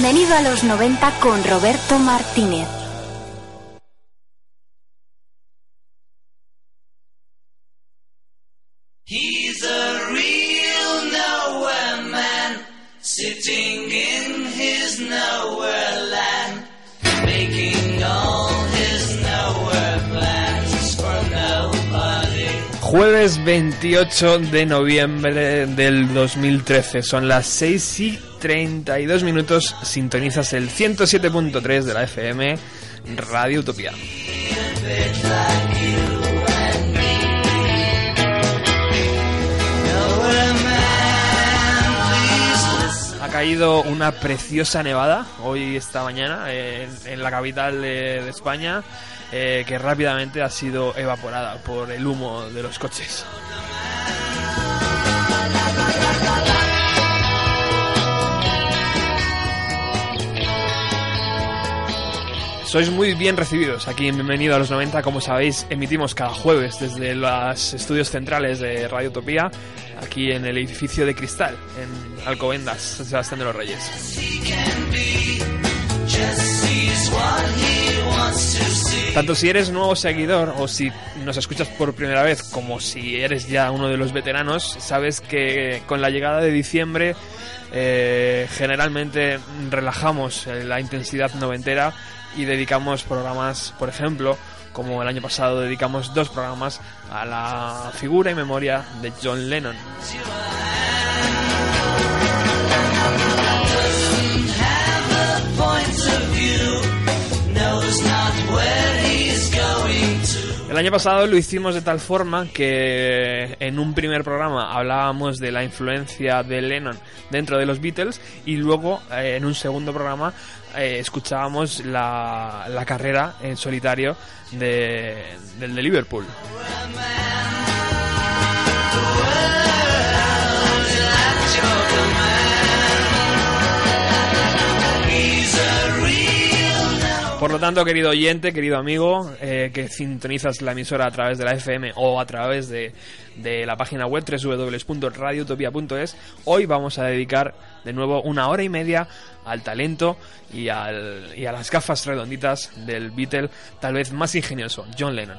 Bienvenido a los 90 con Roberto Martínez. He's a real nowhere man, sitting in his nowhere land, making all his nowhere plans for nobody. Jueves 28 de noviembre del 2013, son las 6 y 32 minutos, sintonizas el 107.3 de la FM, Radio Utopía. Ha caído una preciosa nevada hoy, esta mañana, en, la capital de, de España, eh, que rápidamente ha sido evaporada por el humo de los coches. Sois muy bien recibidos aquí en Bienvenido a los 90. Como sabéis, emitimos cada jueves desde los estudios centrales de Radio Utopía, aquí en el edificio de Cristal, en Alcobendas, San Sebastián de los Reyes. Tanto si eres nuevo seguidor o si nos escuchas por primera vez, como si eres ya uno de los veteranos, sabes que con la llegada de diciembre eh, generalmente relajamos la intensidad noventera y dedicamos programas, por ejemplo, como el año pasado dedicamos dos programas a la figura y memoria de John Lennon. El año pasado lo hicimos de tal forma que en un primer programa hablábamos de la influencia de Lennon dentro de los Beatles y luego eh, en un segundo programa eh, escuchábamos la, la carrera en solitario de, del de Liverpool. Por lo tanto, querido oyente, querido amigo, eh, que sintonizas la emisora a través de la FM o a través de, la página web www.radiotopia.es, hoy vamos a dedicar de nuevo una hora y media al talento y, a las gafas redonditas del Beatle tal vez más ingenioso, John Lennon.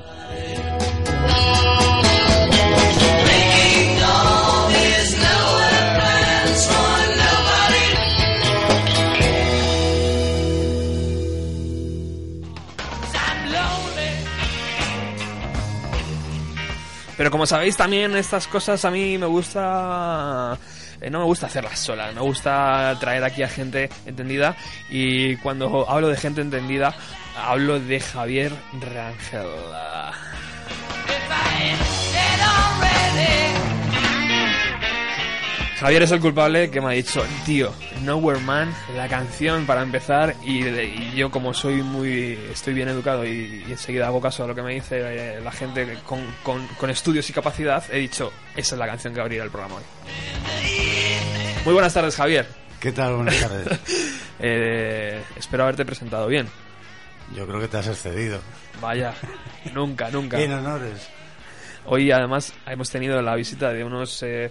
Pero como sabéis también estas cosas a mí me gusta... eh, no me gusta hacerlas solas, me gusta traer aquí a gente entendida y cuando hablo de gente entendida hablo de Javier Rangel. Javier es el culpable que me ha dicho, tío, Nowhere Man, la canción para empezar, y, y yo como soy muy, estoy bien educado y, y enseguida hago caso a lo que me dice eh, la gente con, con- con estudios y capacidad, he dicho, esa es la canción que abrirá el programa hoy. Muy buenas tardes, Javier. ¿Qué tal? Buenas tardes. Eh, espero haberte presentado bien. Yo creo que te has excedido. Vaya, nunca, nunca. En honores. Hoy además hemos tenido la visita de unos eh,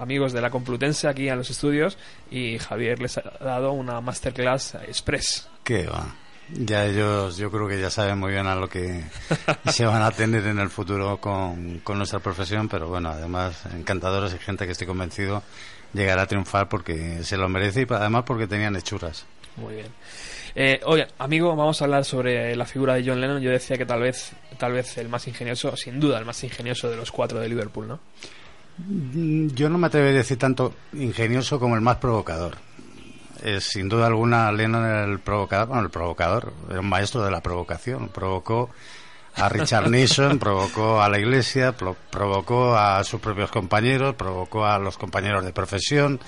amigos de la Complutense aquí a los estudios y Javier les ha dado una masterclass express. ¿Qué va? Ya ellos, yo creo que ya saben muy bien a lo que se van a tener en el futuro con, con nuestra profesión, pero bueno, además encantadores y gente que estoy convencido llegará a triunfar porque se lo merece y además porque tenían hechuras. Muy bien. Eh, oye, amigo, vamos a hablar sobre la figura de John Lennon. Yo decía que tal vez, tal vez el más ingenioso, sin duda el más ingenioso de los cuatro de Liverpool, ¿no? Mm, Yo no me atrevería a decir tanto ingenioso como el más provocador. Es, sin duda alguna, Lennon era el provocador, bueno, el provocador, era un maestro de la provocación. Provocó a Richard Nixon, provocó a la iglesia, pro- provocó a sus propios compañeros, provocó a los compañeros de profesión.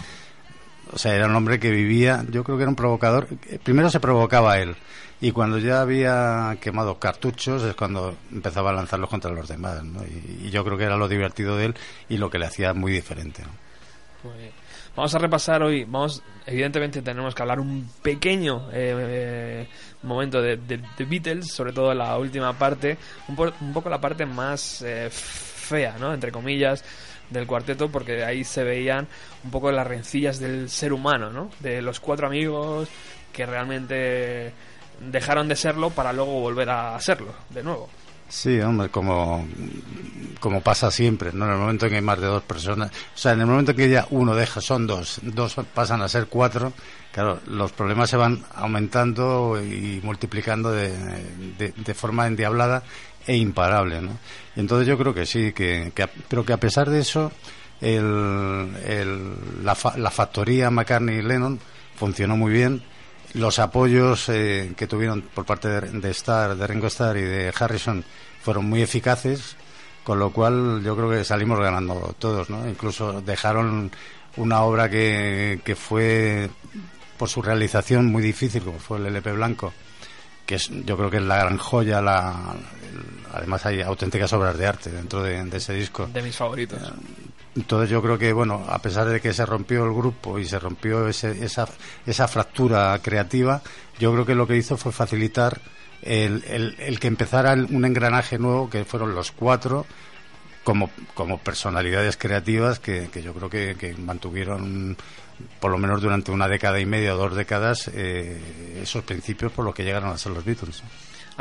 O sea, era un hombre que vivía, yo creo que era un provocador. Primero se provocaba a él y cuando ya había quemado cartuchos es cuando empezaba a lanzarlos contra los demás. ¿no? Y, yo creo que era lo divertido de él y lo que le hacía muy diferente. ¿no? Muy bien. Vamos a repasar hoy, vamos, evidentemente tenemos que hablar un pequeño eh, eh, momento de, de- de Beatles, sobre todo la última parte, un, po- un poco la parte más eh, fea, ¿no? Entre comillas, del cuarteto, porque ahí se veían un poco las rencillas del ser humano, ¿no? De los cuatro amigos que realmente dejaron de serlo para luego volver a serlo, de nuevo. Sí, hombre, como, como pasa siempre, ¿no? En el momento en que hay más de dos personas, o sea, en el momento en que ya uno deja, son dos, dos pasan a ser cuatro, claro, los problemas se van aumentando y multiplicando de, de, forma endiablada e imparable, ¿no? Y entonces yo creo que sí, que, que pero que a pesar de eso, el, el- la, fa- la factoría McCartney y Lennon funcionó muy bien. Los apoyos eh, que tuvieron por parte de, de Starr, de Ringo Starr y de Harrison fueron muy eficaces, con lo cual yo creo que salimos ganando todos, ¿no? Incluso dejaron una obra que, que fue por su realización muy difícil, como fue el LP Blanco, que es, yo creo que es la gran joya, la, el- además hay auténticas obras de arte dentro de, de ese disco. De mis favoritos. Entonces yo creo que, bueno, a pesar de que se rompió el grupo y se rompió ese- esa, esa fractura creativa, yo creo que lo que hizo fue facilitar el, el- que empezara un engranaje nuevo, que fueron los cuatro, como, como personalidades creativas que, que yo creo que, que mantuvieron, por lo menos durante una década y media o dos décadas, eh, esos principios por los que llegaron a ser los Beatles.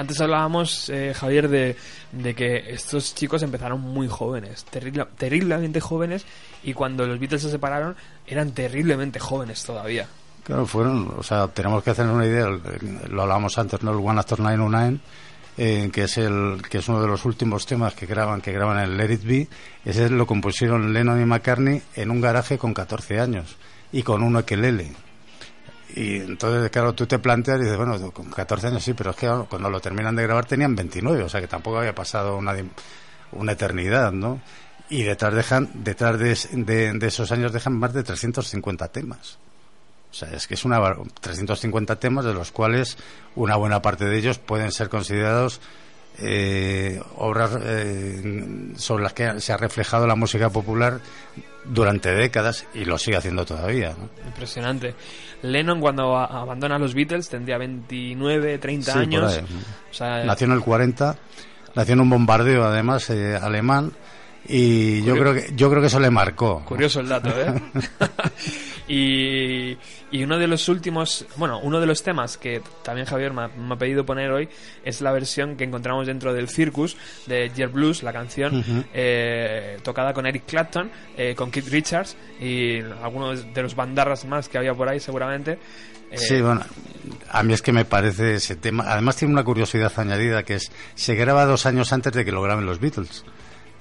Antes hablábamos, eh, Javier, de, de que estos chicos empezaron muy jóvenes, terrible- terriblemente jóvenes, y cuando los Beatles se separaron eran terriblemente jóvenes todavía. Claro, fueron, o sea, tenemos que hacer una idea, lo hablábamos antes, ¿no? El One After 909, eh, que es el que es uno de los últimos temas que graban, que graban en Let It Be, ese lo compusieron Lennon y McCartney en un garaje con 14 años y con un ukelele. Y entonces, claro, tú te planteas y dices, bueno, con 14 años sí, pero es que cuando lo terminan de grabar tenían 29, o sea que tampoco había pasado una, una eternidad, ¿no? Y detrás, dejan, detrás de, de- de esos años dejan más de 350 temas. O sea, es que es una bar- 350 temas de los cuales una buena parte de ellos pueden ser considerados eh, obras eh, sobre las que se ha reflejado la música popular durante décadas y lo sigue haciendo todavía. ¿no? Impresionante. Lennon cuando abandona los Beatles tendría 29, 30 Sí, por años. ahí. O sea, Nació en el 40, nació en un bombardeo además eh, alemán y yo creo que yo creo que eso le marcó. Curioso el dato, ¿eh? y, y uno de los últimos, bueno, uno de los temas que también Javier me ha, me ha pedido poner hoy es la versión que encontramos dentro del Circus de Jet Blues, la canción eh, tocada con Eric Clapton, eh, con Keith Richards y algunos de los bandarras más que había por ahí seguramente. Eh, Sí, bueno, a mí es que me parece ese tema. Además tiene una curiosidad añadida que es, se graba dos años antes de que lo graben los Beatles.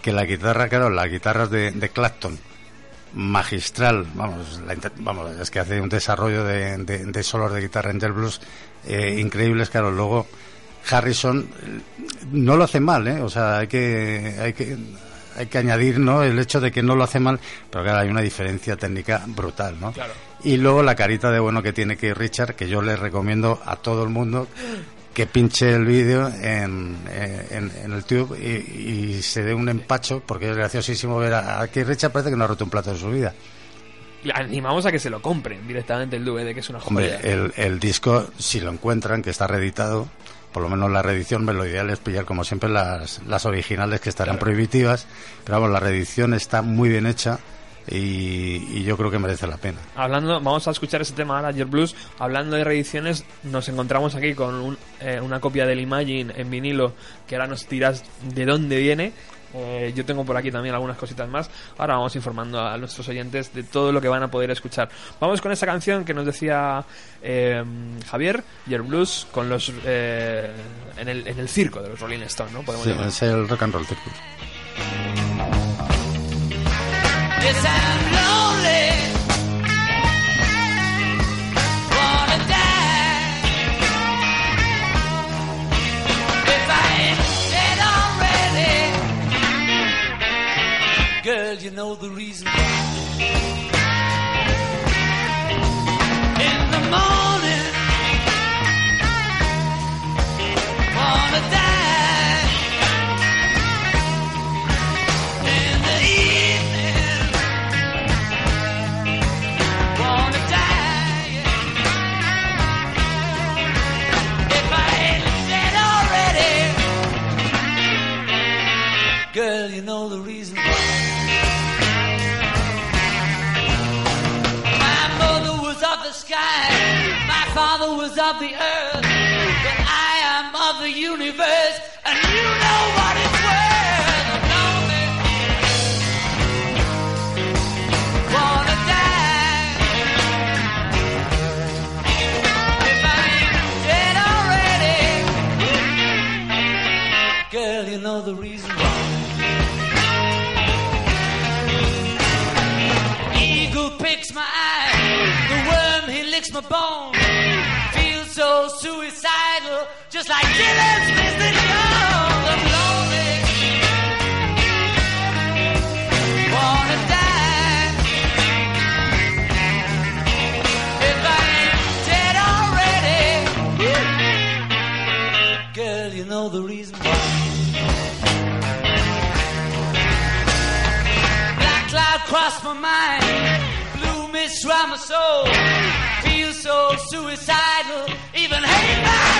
Que la guitarra, claro, las guitarras de, de Clapton, magistral, vamos, la vamos, es que hace un desarrollo de, de, de solos de guitarra en Jet Blues eh, increíbles, claro, luego Harrison eh, no lo hace mal, ¿eh? O sea, hay que, hay que, hay que añadir, ¿no? El hecho de que no lo hace mal, pero claro, hay una diferencia técnica brutal, ¿no? Claro. Y luego la carita de bueno que tiene que Richard, que yo le recomiendo a todo el mundo que pinche el vídeo en, en, en el tube y, y se dé un empacho, porque es graciosísimo ver a, Keith Richard, parece que no ha roto un plato de su vida. le animamos a que se lo compren directamente el DVD, que es una Hombre, joya. el, el disco, si lo encuentran, que está reeditado, por lo menos la reedición, lo ideal es pillar como siempre las, las originales que estarán prohibitivas, pero vamos, la reedición está muy bien hecha y, y yo creo que merece la pena. Hablando, vamos a escuchar ese tema ahora, Jet Blues. Hablando de reediciones, nos encontramos aquí con un- eh, una copia del Imagine en vinilo que ahora nos dirás de dónde viene. Eh, yo tengo por aquí también algunas cositas más. Ahora vamos informando a nuestros oyentes de todo lo que van a poder escuchar. Vamos con esa canción que nos decía eh, Javier, Jet Blues, con los eh, en, el, en el circo de los Rolling Stones, ¿no? Podemos Sí, es el rock and roll circus. You know the reason. In the morning. Father was of the earth, but I am of the universe, and you know what it's worth. I'm lonely. Wanna die. If I ain't dead already, girl, you know the reason why. Eagle picks my eye, the worm he licks my bone. Suicidal, just like Dylan's Mr. Jones. I'm lonely, wanna die. If I ain't dead already, girl, you know the reason why. Black cloud crossed my mind, blue mist round my soul. Feel so suicidal, even hate my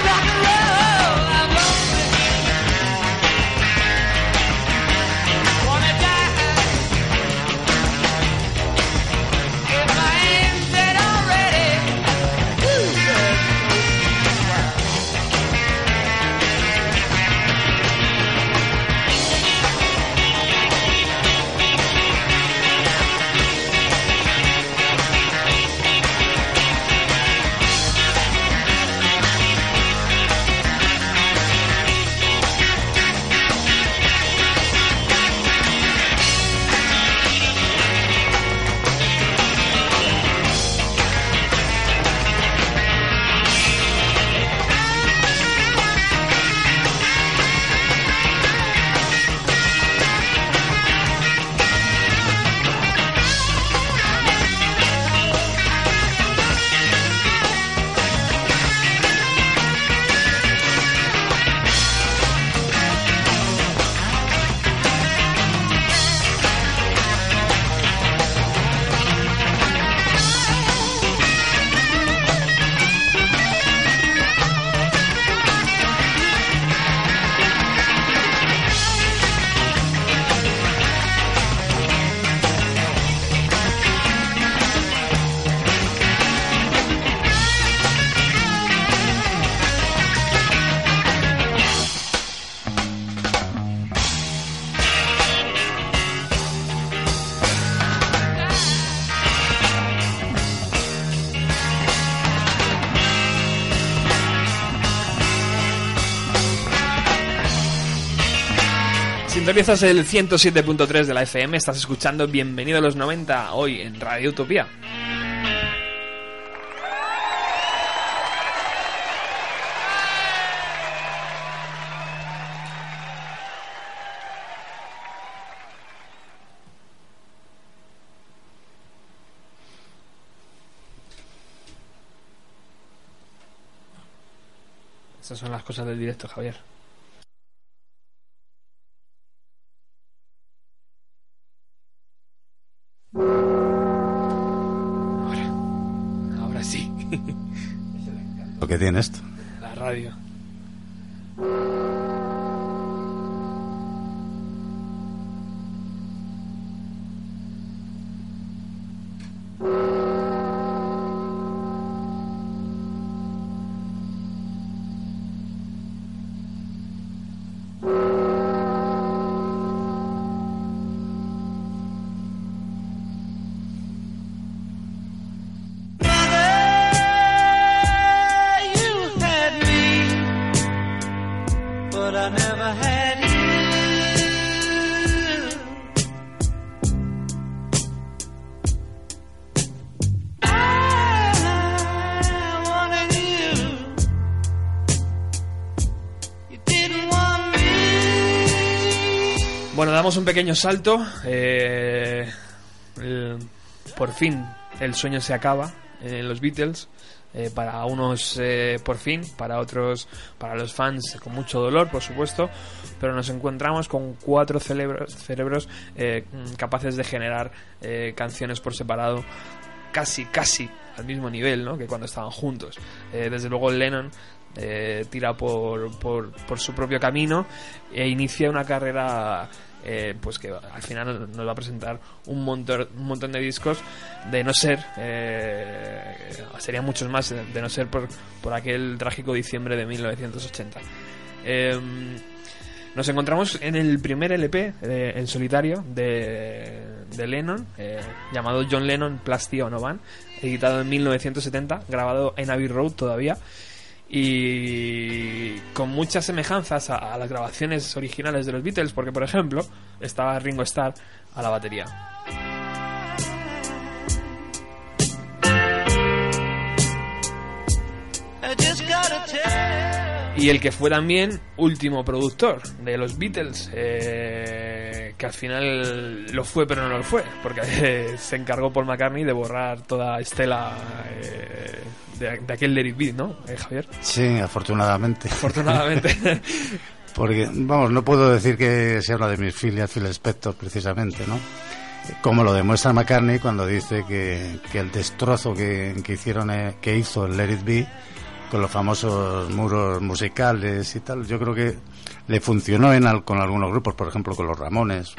Sintonizas el 107.3 de la FM, estás escuchando Bienvenido a los 90 hoy en Radio Utopía. Estas son las cosas del directo, Javier. Que tiene esto. La radio. Pequeño salto. eh, por fin, el sueño se acaba en los Beatles. eh, para unos, eh, por fin, para otros, para los fans, con mucho dolor, por supuesto. Pero nos encontramos con cuatro cerebros, eh, capaces de generar eh, canciones por separado casi, casi al mismo nivel ¿no? que cuando estaban juntos. Desde luego Lennon tira por, por su propio camino e inicia una carrera eh, pues que al final nos va a presentar un montón, un montón de discos de no ser, eh, serían muchos más de no ser por, por aquel trágico diciembre de 1980. Em, nos encontramos en el primer LP eh, en solitario de, de Lennon, eh, llamado John Lennon Plastia Van editado en 1970, grabado en Abbey Road todavía, y con muchas semejanzas a, las grabaciones originales de los Beatles, porque por ejemplo estaba Ringo Starr a la batería. Y el que fue también último productor de los Beatles, eh, que al final lo fue pero no lo fue, porque eh, se encargó Paul McCartney de borrar toda estela eh, de, de aquel Let It Be, ¿no, eh, Javier? Sí, afortunadamente. Afortunadamente. Porque, vamos, no puedo decir que sea una de mis filias, Phil Spector, precisamente, ¿no? Como lo demuestra McCartney cuando dice que, que el destrozo que, que hicieron, eh, que hizo el Let It Be, con los famosos muros musicales y tal, yo creo que le funcionó en al- con algunos grupos, por ejemplo con los Ramones,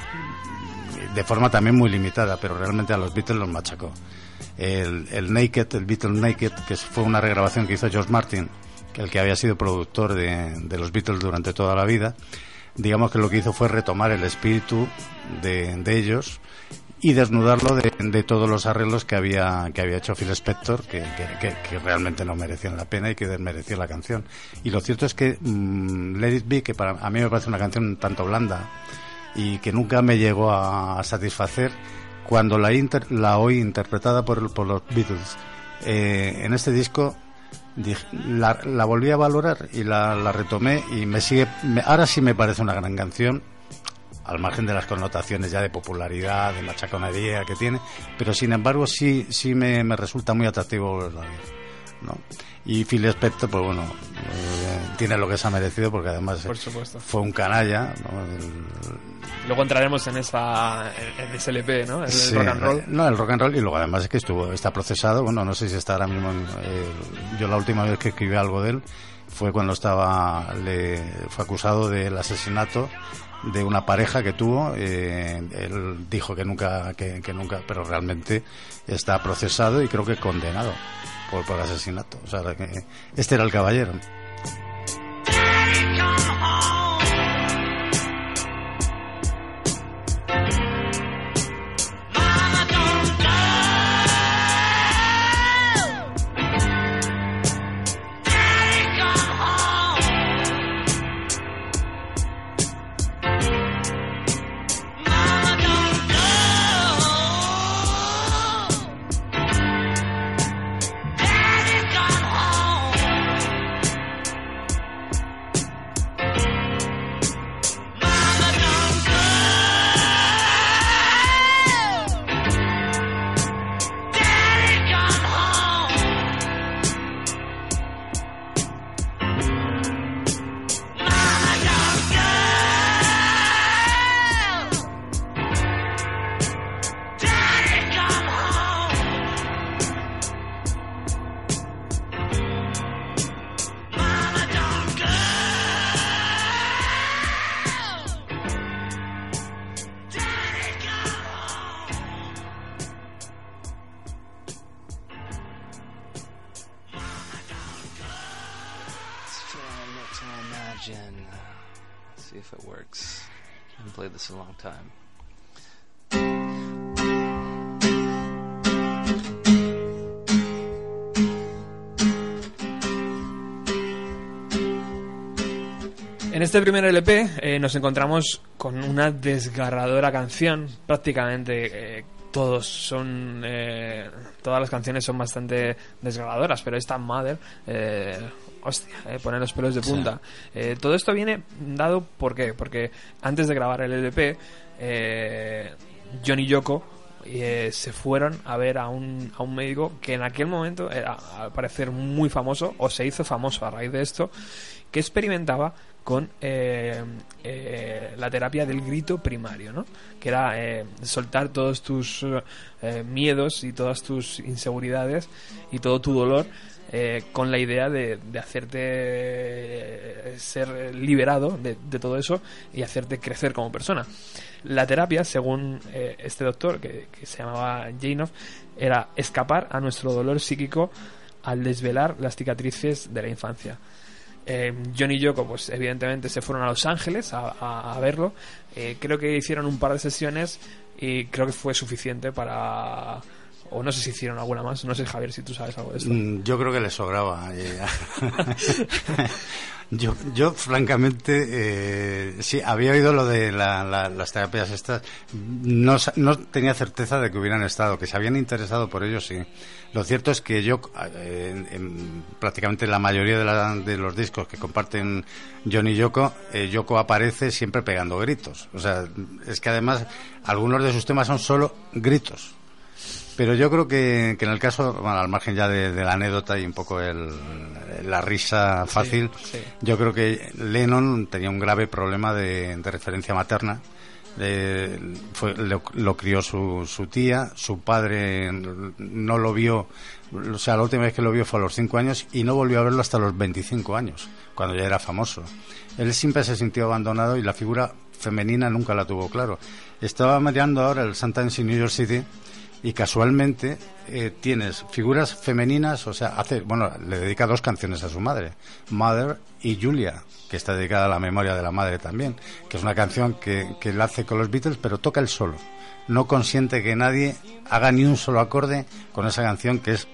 de forma también muy limitada, pero realmente a los Beatles los machacó. El, el Naked, el Beatles Naked, que fue una regrabación que hizo George Martin, el que había sido productor de, de los Beatles durante toda la vida, digamos que lo que hizo fue retomar el espíritu de, de ellos y desnudarlo de, de todos los arreglos que había que había hecho Phil Spector que, que, que- realmente no merecían la pena y que desmerecía la canción. Y lo cierto es que mm, Let It Be que para a mí me parece una canción tanto blanda y que nunca me llegó a, a satisfacer cuando la inter- la oí interpretada por, por los Beatles eh, en este disco dije- la, la volví a valorar y la, la retomé y me sigue me- ahora sí me parece una gran canción al margen de las connotaciones ya de popularidad, de machaconería que tiene, pero sin embargo sí, sí me, me resulta muy atractivo volverlo a ver, ¿no? Y Phil Spector, pues bueno, eh, tiene lo que se ha merecido porque además Por supuesto. fue un canalla, ¿no? El- Luego entraremos en esa en, en ese LP, ¿no? El Sí, rock and roll. No, el rock and roll y luego además es que estuvo está procesado. Bueno, no sé si está ahora mismo. en- eh, yo la última vez que escribí algo de él fue cuando estaba le fue acusado del asesinato de una pareja que tuvo. eh, él dijo que nunca que, nunca, pero realmente está procesado y creo que condenado por por asesinato. O sea, que este era el caballero. Este primer LP eh, nos encontramos con una desgarradora canción. Prácticamente eh, todos son, eh, todas las canciones son bastante desgarradoras, pero esta Mother, eh, hostia, eh, pone los pelos de punta. Todo esto viene dado ¿por qué? porque antes de grabar el LP, John y Yoko eh, se fueron a ver a un, a un médico que en aquel momento era al parecer muy famoso o se hizo famoso a raíz de esto que experimentaba con eh, eh, la terapia del grito primario, ¿no? que era eh, soltar todos tus eh, miedos y todas tus inseguridades y todo tu dolor con la idea de, hacerte ser liberado de, todo eso y hacerte crecer como persona. La terapia, según este doctor, que, que se llamaba Janov, era escapar a nuestro dolor psíquico al desvelar las cicatrices de la infancia. Eh, John y Yoko, pues evidentemente se fueron a Los Ángeles a, a- verlo. Eh, creo que hicieron un par de sesiones y creo que fue suficiente para... O no sé si hicieron alguna más. No sé, Javier, si tú sabes algo de esto. Mm, Yo creo que le sobraba. eh. yo, yo, francamente, eh, sí, había oído lo de la- la- las terapias estas. No, no tenía certeza de que hubieran estado, que se habían interesado por ello, sí. Lo cierto es que yo, eh, en, en prácticamente la mayoría de, de los discos que comparten John y Yoko, eh, Yoko aparece siempre pegando gritos. O sea, es que además algunos de sus temas son solo gritos. Pero yo creo que, que en el caso, bueno, al margen ya de, de la anécdota y un poco el, la risa fácil, sí. yo creo que Lennon tenía un grave problema de, de referencia materna. Eh, fue, lo, lo crió su, su tía, su padre no lo vio, o sea, la última vez que lo vio fue a los 5 años y no volvió a verlo hasta los 25 años, cuando ya era famoso. Él siempre se sintió abandonado y la figura femenina nunca la tuvo claro. Estaba mirando ahora el Sundance in New York City y casualmente eh, tienes figuras femeninas, o sea, hace, bueno, le dedica dos canciones a su madre, Mother y Julia, que está dedicada a la memoria de la madre también, que es una canción que, que la hace con los Beatles, pero toca el solo. No consiente que nadie haga ni un solo acorde con esa canción que es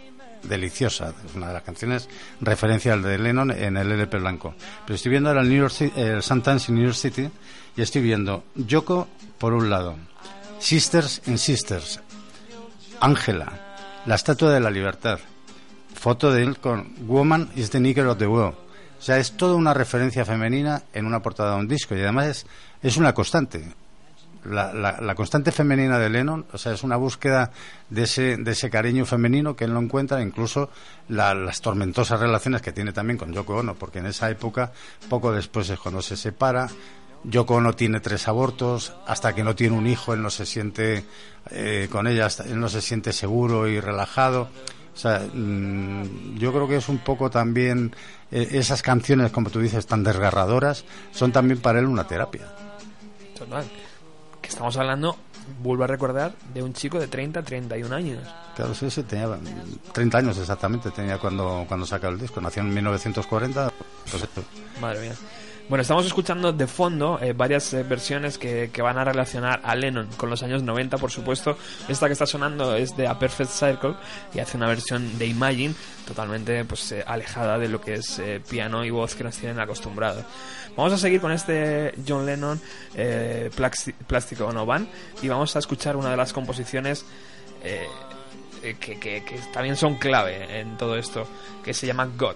deliciosa, es una de las canciones referencia de Lennon en el LP blanco. Pero estoy viendo ahora el, New York Ci- el Sundance New York City y estoy viendo Yoko por un lado, Sisters in Sisters, Ángela, la Estatua de la Libertad, foto de él con Woman is the Nigger of the World. O sea, es toda una referencia femenina en una portada de un disco y además es, es una constante. La, la- la constante femenina de Lennon, o sea, es una búsqueda de ese, de ese cariño femenino que él no encuentra, incluso la- las tormentosas relaciones que tiene también con Yoko Ono, porque en esa época, poco después es cuando se separa, Yoko Ono tiene tres abortos, hasta que no tiene un hijo él no se siente eh, con ella, él no se siente seguro y relajado. O sea, mm, yo creo que es un poco también eh, esas canciones, como tú dices, tan desgarradoras, son también para él una terapia. Total. Que estamos hablando, vuelvo a recordar, de un chico de 30, 31 años. Claro, sí, sí, tenía mm, 30 años exactamente, tenía cuando, cuando saca el disco. Nació en 1940, pues esto. Madre mía. Bueno, estamos escuchando de fondo eh, varias eh, versiones que, que van a relacionar a Lennon con los años 90, por supuesto. Esta que está sonando es de A Perfect Circle y hace una versión de Imagine totalmente pues eh, alejada de lo que es piano y voz que nos tienen acostumbrados. Vamos a seguir con este John Lennon Plástico No Van y vamos a escuchar una de las composiciones que, que- que también son clave en todo esto, que se llama God.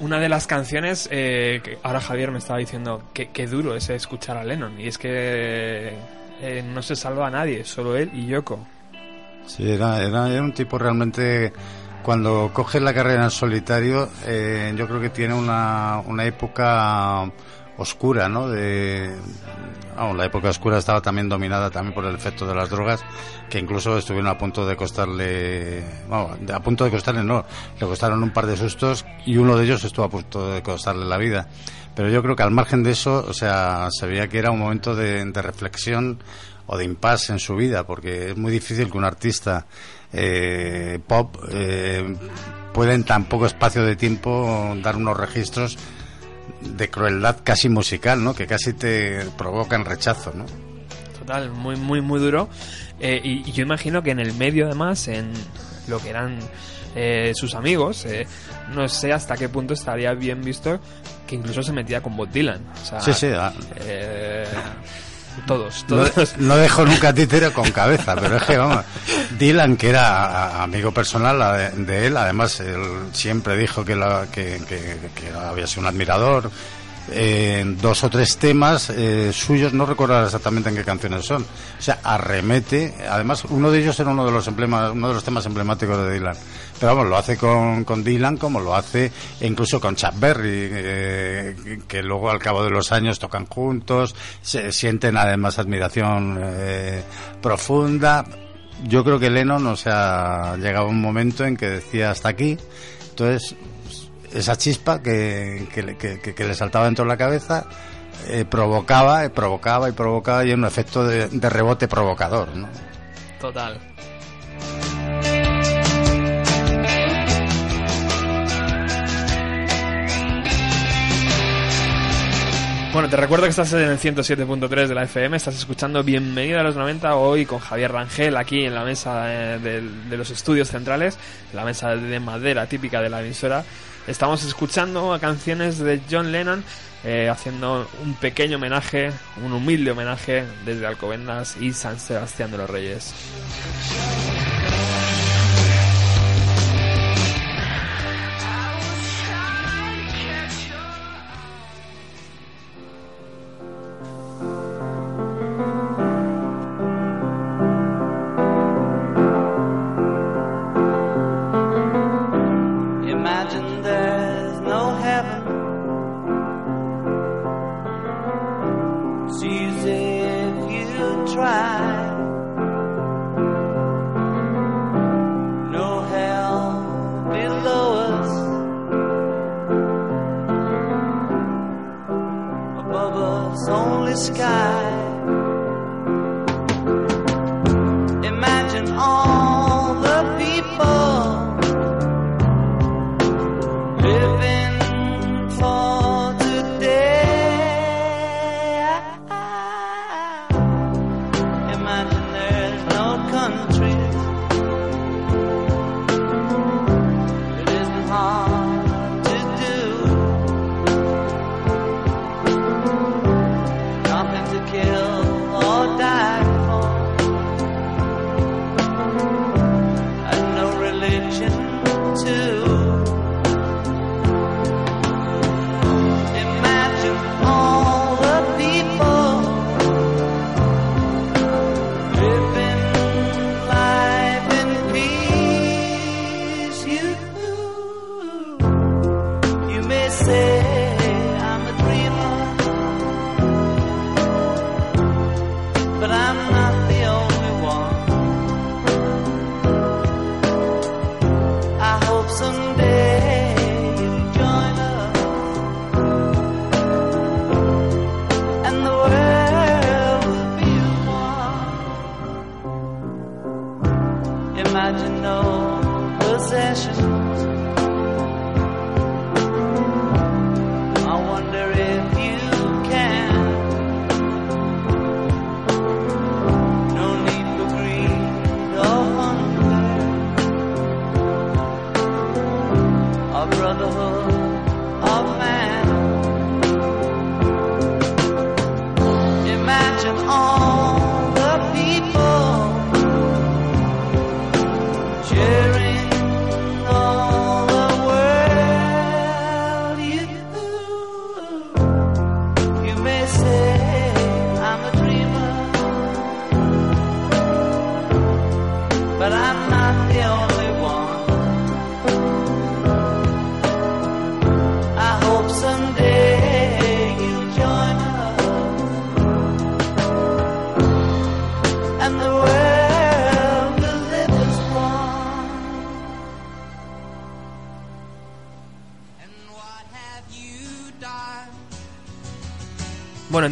Una de las canciones eh, que ahora Javier me estaba diciendo que, que duro es escuchar a Lennon y es que eh, no se salva a nadie, solo él y Yoko. Sí, era, era, un tipo realmente. Cuando coge la carrera en solitario, eh, yo creo que tiene una, una época oscura, ¿no? De, vamos, la época oscura estaba también dominada también por el efecto de las drogas, que incluso estuvieron a punto de costarle, vamos, a punto de costarle no, le costaron un par de sustos y uno de ellos estuvo a punto de costarle la vida. Pero yo creo que al margen de eso, o sea, se veía que era un momento de, de reflexión o de impasse en su vida, porque es muy difícil que un artista eh, pop eh, pueda en tan poco espacio de tiempo dar unos registros de crueldad casi musical, ¿no? Que casi te provocan rechazo, ¿no? Total, muy, muy, muy duro. Eh, y, y yo imagino que en el medio, además, en lo que eran eh, sus amigos, eh, no sé hasta qué punto estaría bien visto que incluso se metía con Bob Dylan. O sea, Sí, sí, ah. Todos, No, todos. no dejó nunca títere con cabeza, pero es que, vamos, Dylan, que era amigo personal a- de él, además, él siempre dijo que, la- que, que- que había sido un admirador. En dos o tres temas eh, suyos, no recuerdo ahora exactamente en qué canciones son. O sea, arremete. Además, uno de ellos era uno de los emblemas, uno de los temas emblemáticos de Dylan. Pero vamos, lo hace con, con Dylan como lo hace incluso con Chuck Berry, eh, que luego al cabo de los años tocan juntos, se sienten además admiración eh, profunda. Yo creo que Lennon, o sea, llegaba un momento en que decía hasta aquí. Entonces, esa chispa que, que, le- que- que- que le saltaba dentro de la cabeza eh, provocaba, eh, provocaba y provocaba y un efecto de, de rebote provocador, ¿no? Total. Bueno, te recuerdo que estás en el 107.3 de la FM, estás escuchando Bienvenida a los 90 hoy con Javier Rangel aquí en la mesa eh, del- de, los estudios centrales, la mesa de madera típica de la emisora. Estamos escuchando a canciones de John Lennon eh, haciendo un pequeño homenaje, un humilde homenaje desde Alcobendas y San Sebastián de los Reyes.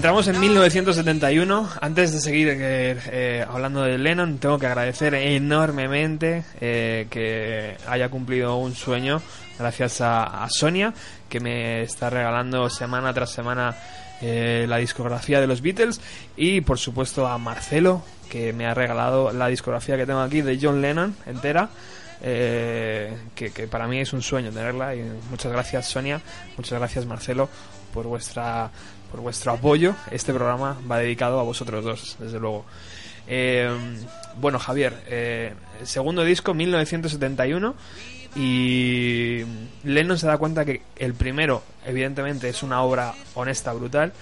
Entramos en 1971. Antes de seguir eh, eh, hablando de Lennon, tengo que agradecer enormemente eh, que haya cumplido un sueño gracias a, Sonia, que me está regalando semana tras semana la discografía de los Beatles, y por supuesto a Marcelo, que me ha regalado la discografía que tengo aquí de John Lennon entera. que, que para mí es un sueño tenerla y muchas gracias Sonia, muchas gracias Marcelo por vuestra por vuestro apoyo. Este programa va dedicado a vosotros dos, desde luego. Eh, bueno, Javier, eh, segundo disco, 1971. Y Lennon se da cuenta que el primero, evidentemente, es una obra honesta, brutal,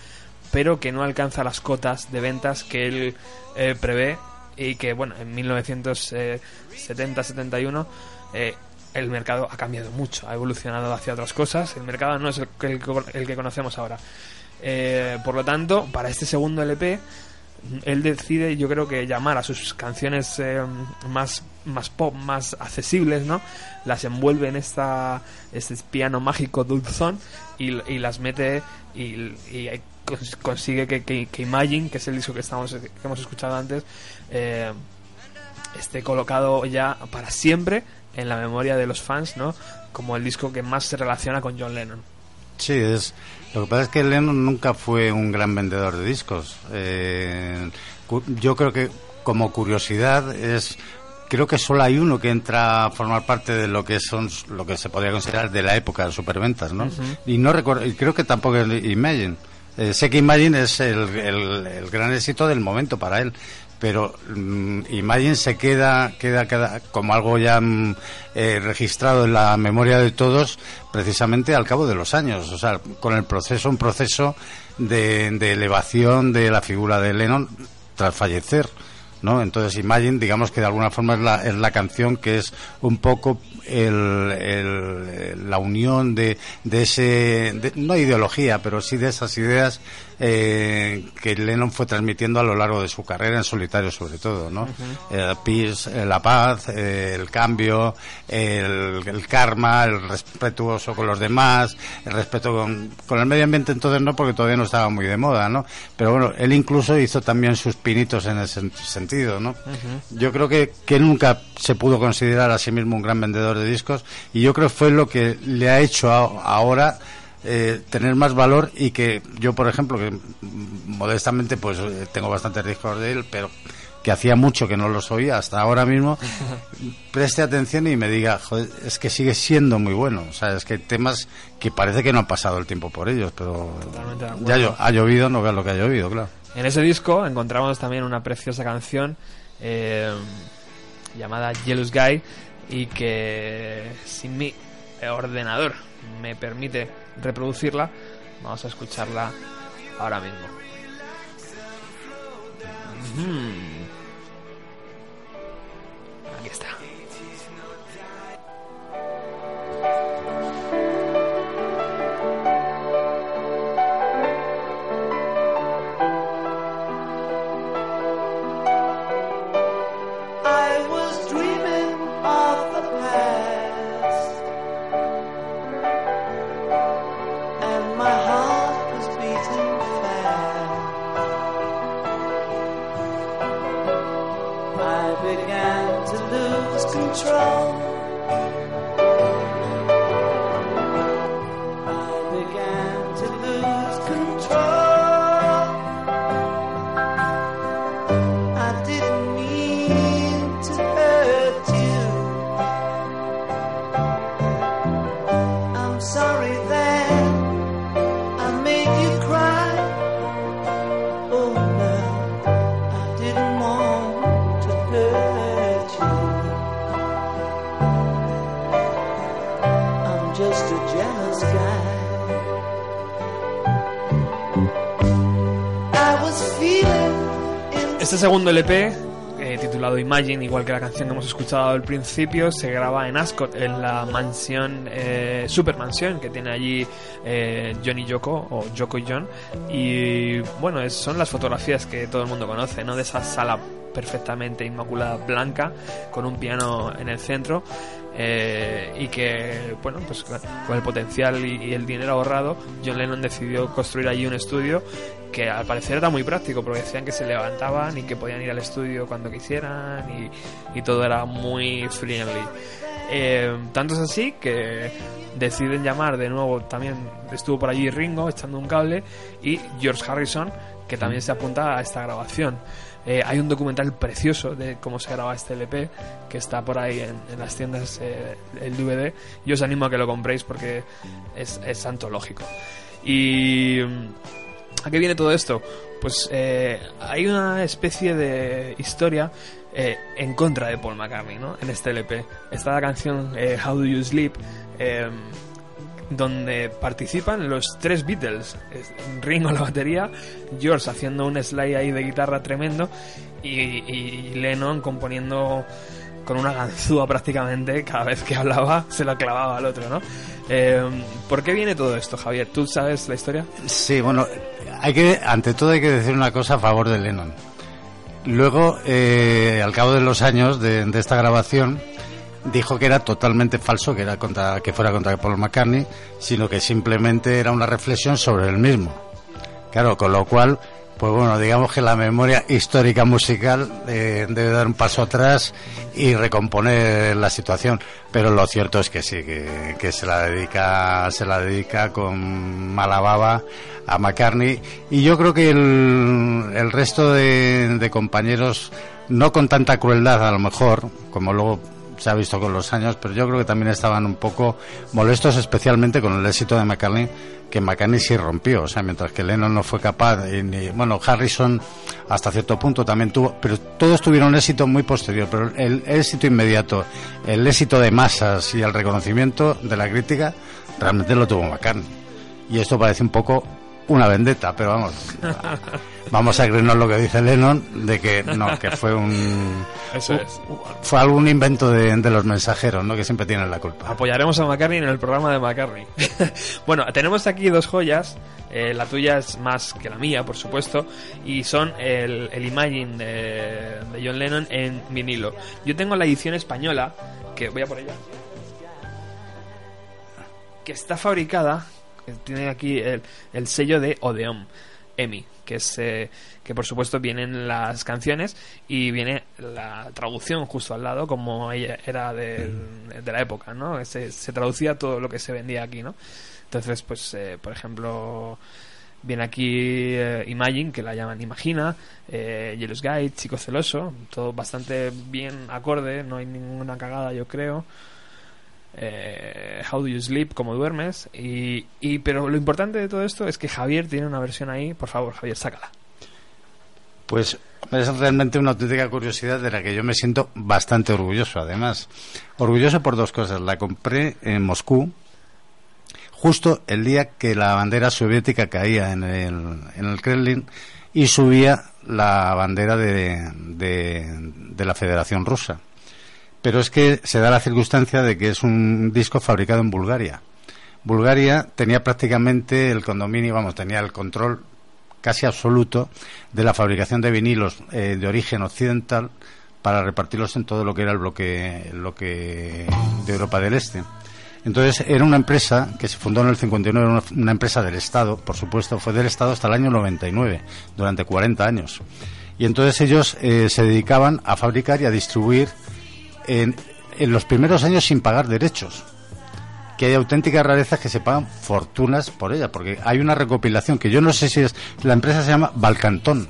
pero que no alcanza las cotas de ventas que él eh, prevé. Y que, bueno, en 1970-71 eh, el mercado ha cambiado mucho, ha evolucionado hacia otras cosas. El mercado no es el, que- el que- el que conocemos ahora. Eh, por lo tanto, para este segundo LP, él decide, yo creo que llamar a sus canciones eh, más, más pop, más accesibles, ¿no? Las envuelve en esta, este piano mágico dulzón y, y las mete y, y cons- consigue que, que, que Imagine, que es el disco que, estamos, que hemos escuchado antes, eh, esté colocado ya para siempre en la memoria de los fans, ¿no? Como el disco que más se relaciona con John Lennon. Sí, es. Lo que pasa es que Lennon nunca fue un gran vendedor de discos. Eh, yo creo que, como curiosidad, es. Creo que solo hay uno que entra a formar parte de lo que son lo que se podría considerar de la época de superventas, ¿no? Y no recuerdo, y creo que tampoco es Imagine. Eh, sé que Imagine es el, el- el gran éxito del momento para él, pero mm, Imagine se queda, queda, queda como algo ya mm, eh, registrado en la memoria de todos precisamente al cabo de los años, o sea, con el proceso, un proceso de, de elevación de la figura de Lennon tras fallecer. ¿no? Entonces Imagine, digamos que de alguna forma es la, es la canción que es un poco el, el- la unión de, de ese, de- no ideología, pero sí de esas ideas eh, que Lennon fue transmitiendo a lo largo de su carrera en solitario sobre todo, ¿no? Eh, peace, eh, la paz, el cambio, el, el karma, el respetuoso con los demás, el respeto con, con el medio ambiente entonces no porque todavía no estaba muy de moda, ¿no? Pero bueno, él incluso hizo también sus pinitos en ese sen- sentido, ¿no? Yo creo que, que nunca se pudo considerar a sí mismo un gran vendedor de discos y yo creo que fue lo que le ha hecho a- ahora eh, tener más valor y que yo, por ejemplo, que modestamente pues eh, tengo bastantes discos de él, pero que hacía mucho que no los oía hasta ahora mismo, preste atención y me diga, joder, es que sigue siendo muy bueno. O sea, es que hay temas que parece que no ha pasado el tiempo por ellos, pero ya llo- ha llovido, no veas lo que ha llovido, claro. En ese disco encontramos también una preciosa canción eh, llamada Jealous Guy y que si mi ordenador me permite reproducirla, vamos a escucharla ahora mismo. Aquí está. Este segundo LP, eh, titulado Imagine, igual que la canción que hemos escuchado al principio, se graba en Ascot, en la mansión, eh, super mansión que tiene allí eh, Johnny Yoko, o Yoko y John. Y bueno, son las fotografías que todo el mundo conoce, ¿no? De esa sala perfectamente inmaculada blanca, con un piano en el centro. Eh, y que, bueno, pues con el potencial y, el dinero ahorrado, John Lennon decidió construir allí un estudio que al parecer era muy práctico porque decían que se levantaban y que podían ir al estudio cuando quisieran y, y todo era muy friendly. Eh, tanto es así que deciden llamar de nuevo, también estuvo por allí Ringo echando un cable y George Harrison que también se apunta a esta grabación. Eh, hay un documental precioso de cómo se graba este LP que está por ahí en, las tiendas, eh, el DVD. Yo os animo a que lo compréis porque es, es antológico. Y mm, ¿A qué viene todo esto? Pues eh, hay una especie de historia eh, en contra de Paul McCartney, ¿no? En este LP. Está la canción eh, How Do You Sleep, donde participan los tres Beatles. Es- Ringo a la batería, George haciendo un slide ahí de guitarra tremendo y, Lennon componiendo con una ganzúa prácticamente, cada vez que hablaba se la clavaba al otro, ¿no? Eh, ¿Por qué viene todo esto, Javier? ¿Tú sabes la historia? Sí, bueno, hay que, ante todo hay que decir una cosa a favor de Lennon. Luego, eh, al cabo de los años de, de esta grabación, dijo que era totalmente falso, que era contra, que fuera contra Paul McCartney, sino que simplemente era una reflexión sobre el mismo. Claro, con lo cual, pues bueno, digamos que la memoria histórica musical eh, debe dar un paso atrás y recomponer la situación. Pero lo cierto es que sí, que, que se la dedica, se la dedica con mala baba a McCartney. Y yo creo que el, el resto de, de compañeros, no con tanta crueldad a lo mejor, como luego se ha visto con los años, pero yo creo que también estaban un poco molestos, especialmente con el éxito de McCartney, que McCartney sí rompió, o sea, mientras que Lennon no fue capaz, y ni- bueno, Harrison hasta cierto punto también tuvo, pero todos tuvieron éxito muy posterior, pero el éxito inmediato, el éxito de masas y el reconocimiento de la crítica, realmente lo tuvo McCartney. Y esto parece un poco una vendetta, pero vamos, vamos a creernos lo que dice Lennon de que no, que fue un Eso es. fue algún invento de, de los mensajeros, ¿no? Que siempre tienen la culpa. Apoyaremos a McCartney en el programa de McCartney. bueno, tenemos aquí dos joyas. eh, la tuya es más que la mía, por supuesto. Y son el, el Imagine de, de John Lennon en vinilo. Yo tengo la edición española, que voy a por ella. Que está fabricada, tiene aquí el, el sello de Odeon, EMI, que es eh, que por supuesto vienen las canciones y viene la traducción justo al lado como ella era de, de la época, ¿no? Se, se traducía todo lo que se vendía aquí, ¿no? Entonces, pues, eh, por ejemplo, viene aquí eh, Imagine, que la llaman Imagina, eh, Guide, Chico Celoso, todo bastante bien acorde, no hay ninguna cagada, yo creo. Eh, How Do You Sleep, cómo duermes. Y, pero lo importante de todo esto es que Javier tiene una versión ahí. Por favor, Javier, sácala. Pues es realmente una auténtica curiosidad de la que yo me siento bastante orgulloso, además. Orgulloso por dos cosas. La compré en Moscú, justo el día que la bandera soviética caía en el, Kremlin y subía la bandera de, de, de la Federación Rusa. Pero es que se da la circunstancia de que es un disco fabricado en Bulgaria. Bulgaria tenía prácticamente el condominio, vamos, tenía el control casi absoluto de la fabricación de vinilos eh, de origen occidental para repartirlos en todo lo que era el bloque, lo que de Europa del Este. Entonces era una empresa que se fundó en el 59, era una, una empresa del Estado, por supuesto, fue del Estado hasta el año 99, durante 40 años. Y entonces ellos eh, se dedicaban a fabricar y a distribuir en, los primeros años sin pagar derechos que hay auténticas rarezas que se pagan fortunas por ella, porque hay una recopilación que yo no sé si es, la empresa se llama Balcantón.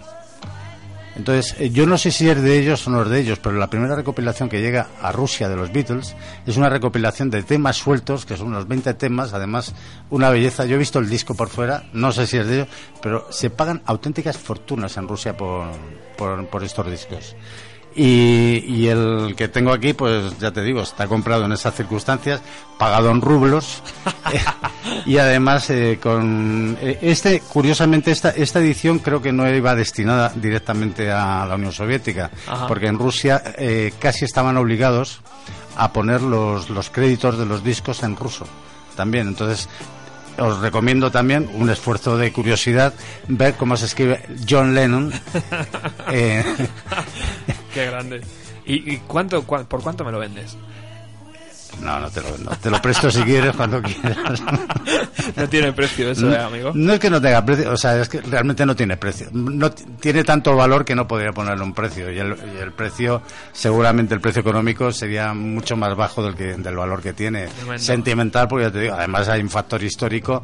Entonces, eh, yo no sé si es de ellos o no es de ellos, pero la primera recopilación que llega a Rusia de los Beatles es una recopilación de temas sueltos, que son unos 20 temas, además una belleza. Yo he visto el disco por fuera, no sé si es de ellos, pero se pagan auténticas fortunas en Rusia por, por estos discos. Y, y, el que tengo aquí, pues ya te digo, está comprado en esas circunstancias, pagado en rublos y además eh, con eh, este, curiosamente esta esta edición creo que no iba destinada directamente a la Unión Soviética, Ajá. porque en Rusia eh, casi estaban obligados a poner los los créditos de los discos en ruso también, entonces os recomiendo también un esfuerzo de curiosidad ver cómo se escribe John Lennon. eh, Qué grande. ¿Y, y cuánto, cua- por cuánto me lo vendes? no, no te lo vendo. Te lo presto si quieres, cuando quieras. No tiene precio eso, eh, amigo. No es que no tenga precio, o sea, es que realmente no tiene precio. No tiene tanto valor que no podría ponerle un precio. Y el, y el precio, seguramente el precio económico sería mucho más bajo del, que, del valor que tiene. Sentimental, porque ya te digo, además hay un factor histórico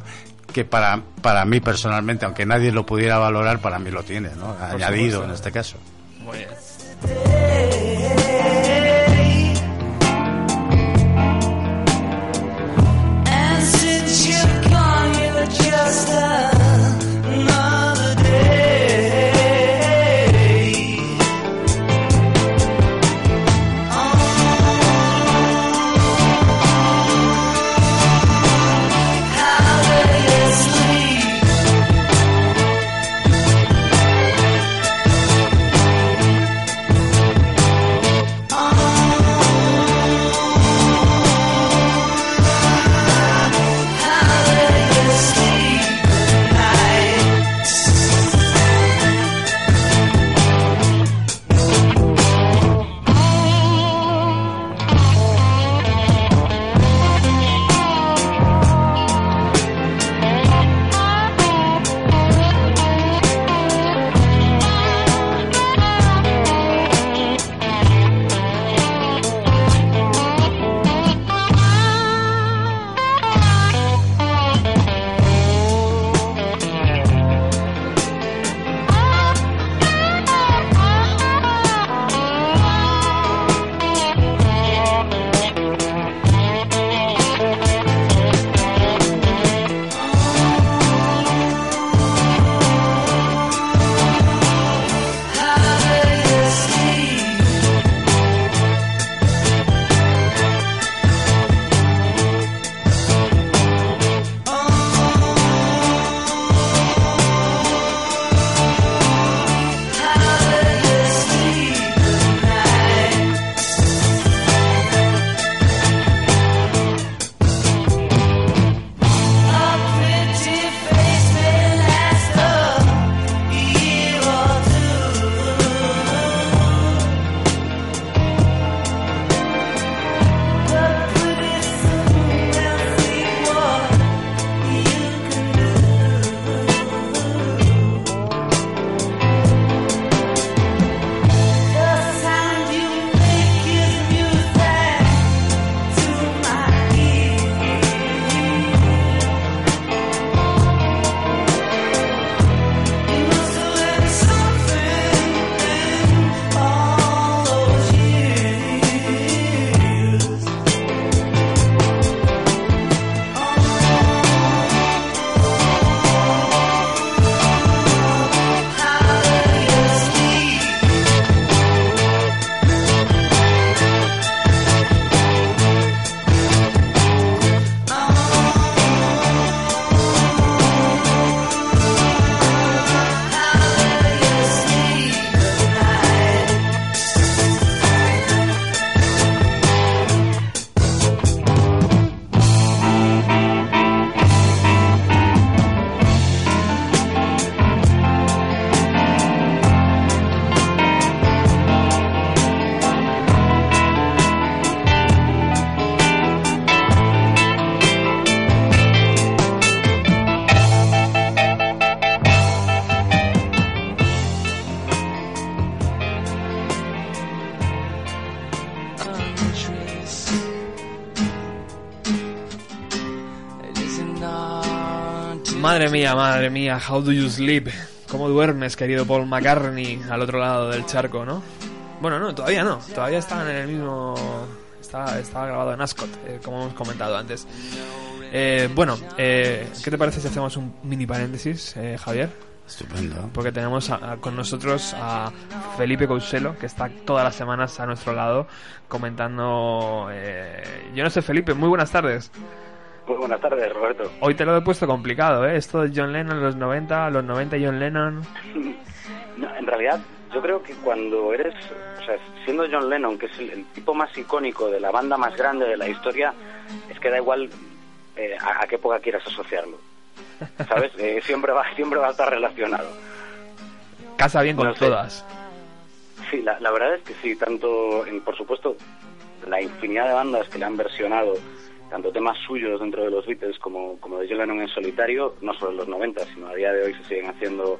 que para, para mí personalmente, aunque nadie lo pudiera valorar, para mí lo tiene, ¿no? Añadido en este caso. Muy bien. And Madre mía, madre mía, how do you sleep? ¿Cómo duermes, querido Paul McCartney, al otro lado del charco, no? Bueno, no, todavía no, todavía están en el mismo... Estaba, estaba grabado en Ascot, eh, como hemos comentado antes. Eh, bueno, eh, ¿qué te parece si hacemos un mini paréntesis, eh, Javier? Estupendo. Porque tenemos a- a- con nosotros a Felipe Couselo, que está todas las semanas a nuestro lado comentando... eh, yo no sé, Felipe, muy buenas tardes. Muy buenas tardes, Roberto. Hoy te lo he puesto complicado, ¿eh? Esto de John Lennon, los 90, los 90 John Lennon... No, en realidad, yo creo que cuando eres, o sea, siendo John Lennon, que es el, el tipo más icónico de la banda más grande de la historia, es que da igual eh, a, a qué época quieras asociarlo. ¿Sabes? Eh, siempre, va, siempre va a estar relacionado. Casa bien con No sé. todas. Sí, la, la verdad es que sí, tanto, en, por supuesto, la infinidad de bandas que le han versionado, tanto temas suyos dentro de los Beatles como, como de John en solitario, no solo en los 90, sino a día de hoy se siguen haciendo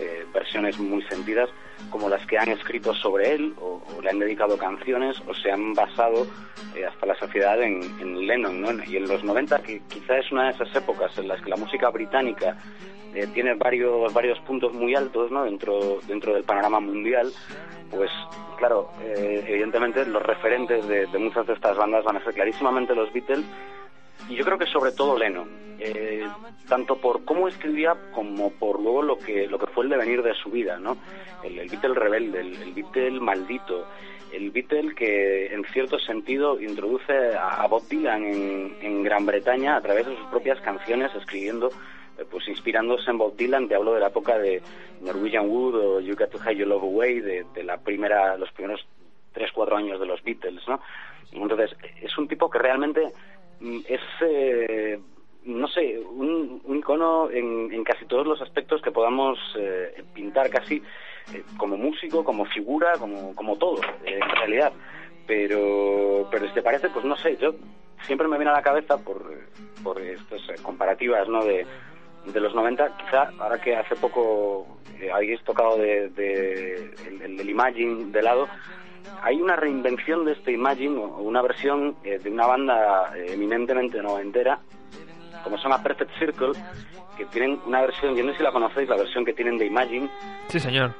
eh, versiones muy sentidas, como las que han escrito sobre él, o, le han dedicado canciones, o se han basado eh, hasta la saciedad en, en Lennon, ¿no? Y en los 90, que quizá es una de esas épocas en las que la música británica eh, tiene varios varios puntos muy altos ¿no? dentro dentro del panorama mundial pues claro evidentemente los referentes de muchas de estas bandas van a ser clarísimamente los Beatles y yo creo que sobre todo Lennon eh, tanto por cómo escribía como por luego lo que lo que fue el devenir de su vida no el, Beatle rebelde el, Beatle maldito el Beatle que en cierto sentido introduce a Bob Dylan en, en Gran Bretaña a través de sus propias canciones escribiendo eh, pues inspirándose en Bob Dylan, te hablo de la época de Norwegian Wood o You Got to Hide Your Love Away, de, de la primera, los primeros tres, cuatro años de los Beatles, ¿no? Entonces, es un tipo que realmente es, eh, no sé, un, un icono en, casi todos los aspectos que podamos eh, pintar casi eh, como músico, como figura, como, como todo, eh, en realidad. Pero, pero si te parece, pues no sé, yo siempre me viene a la cabeza por, por estas comparativas, ¿no? De, de los 90, quizá ahora que hace poco habéis tocado de, de- el, el- de lado, hay una reinvención de este Imagine, una versión eh, de una banda eh, eminentemente noventera, como son a Perfect Circle, que tienen una versión, yo no sé si la conocéis, la versión que tienen de Imagine, Sí, señor.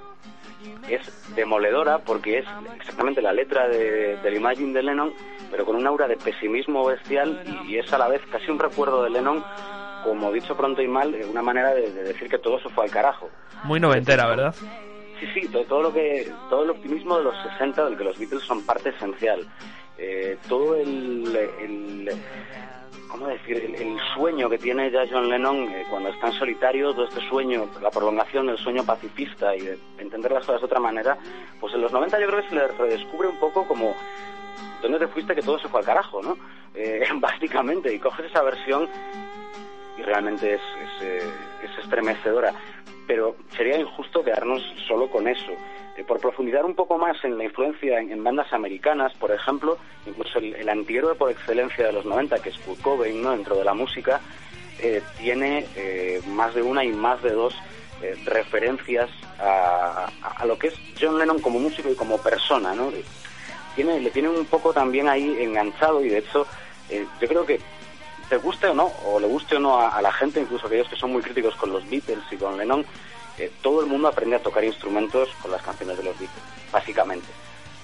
es demoledora porque es exactamente la letra de, del Imagine de Lennon, pero con un aura de pesimismo bestial y, y es a la vez casi un recuerdo de Lennon, como dicho pronto y mal, eh, una manera de, de decir que todo se fue al carajo. Muy noventera, ¿verdad? Sí, sí, todo, lo que todo el optimismo de los 60 del que los Beatles son parte esencial. Eh, todo el, ¿cómo decir? El, sueño que tiene ya John Lennon eh, cuando está en solitario, todo este sueño, la prolongación del sueño pacifista y de entender las cosas de otra manera, pues en los 90 yo creo que se le redescubre un poco como ¿dónde te fuiste que todo se fue al carajo, no? Eh, básicamente, y coges esa versión y realmente es, es estremecedora. Pero sería injusto quedarnos solo con eso. Eh, por profundizar un poco más en la influencia en, bandas americanas, por ejemplo, incluso el, el antihéroe por excelencia de los 90, que es Kurt Cobain, ¿no? dentro de la música, eh, tiene eh, más de una y más de dos eh, referencias a lo que es John Lennon como músico y como persona. ¿no? Tiene, le tiene un poco también ahí enganchado y de hecho eh, yo creo que te guste o no, o le guste o no a, a la gente, incluso aquellos que son muy críticos con los Beatles y con Lennon, eh, todo el mundo aprende a tocar instrumentos con las canciones de los Beatles, básicamente.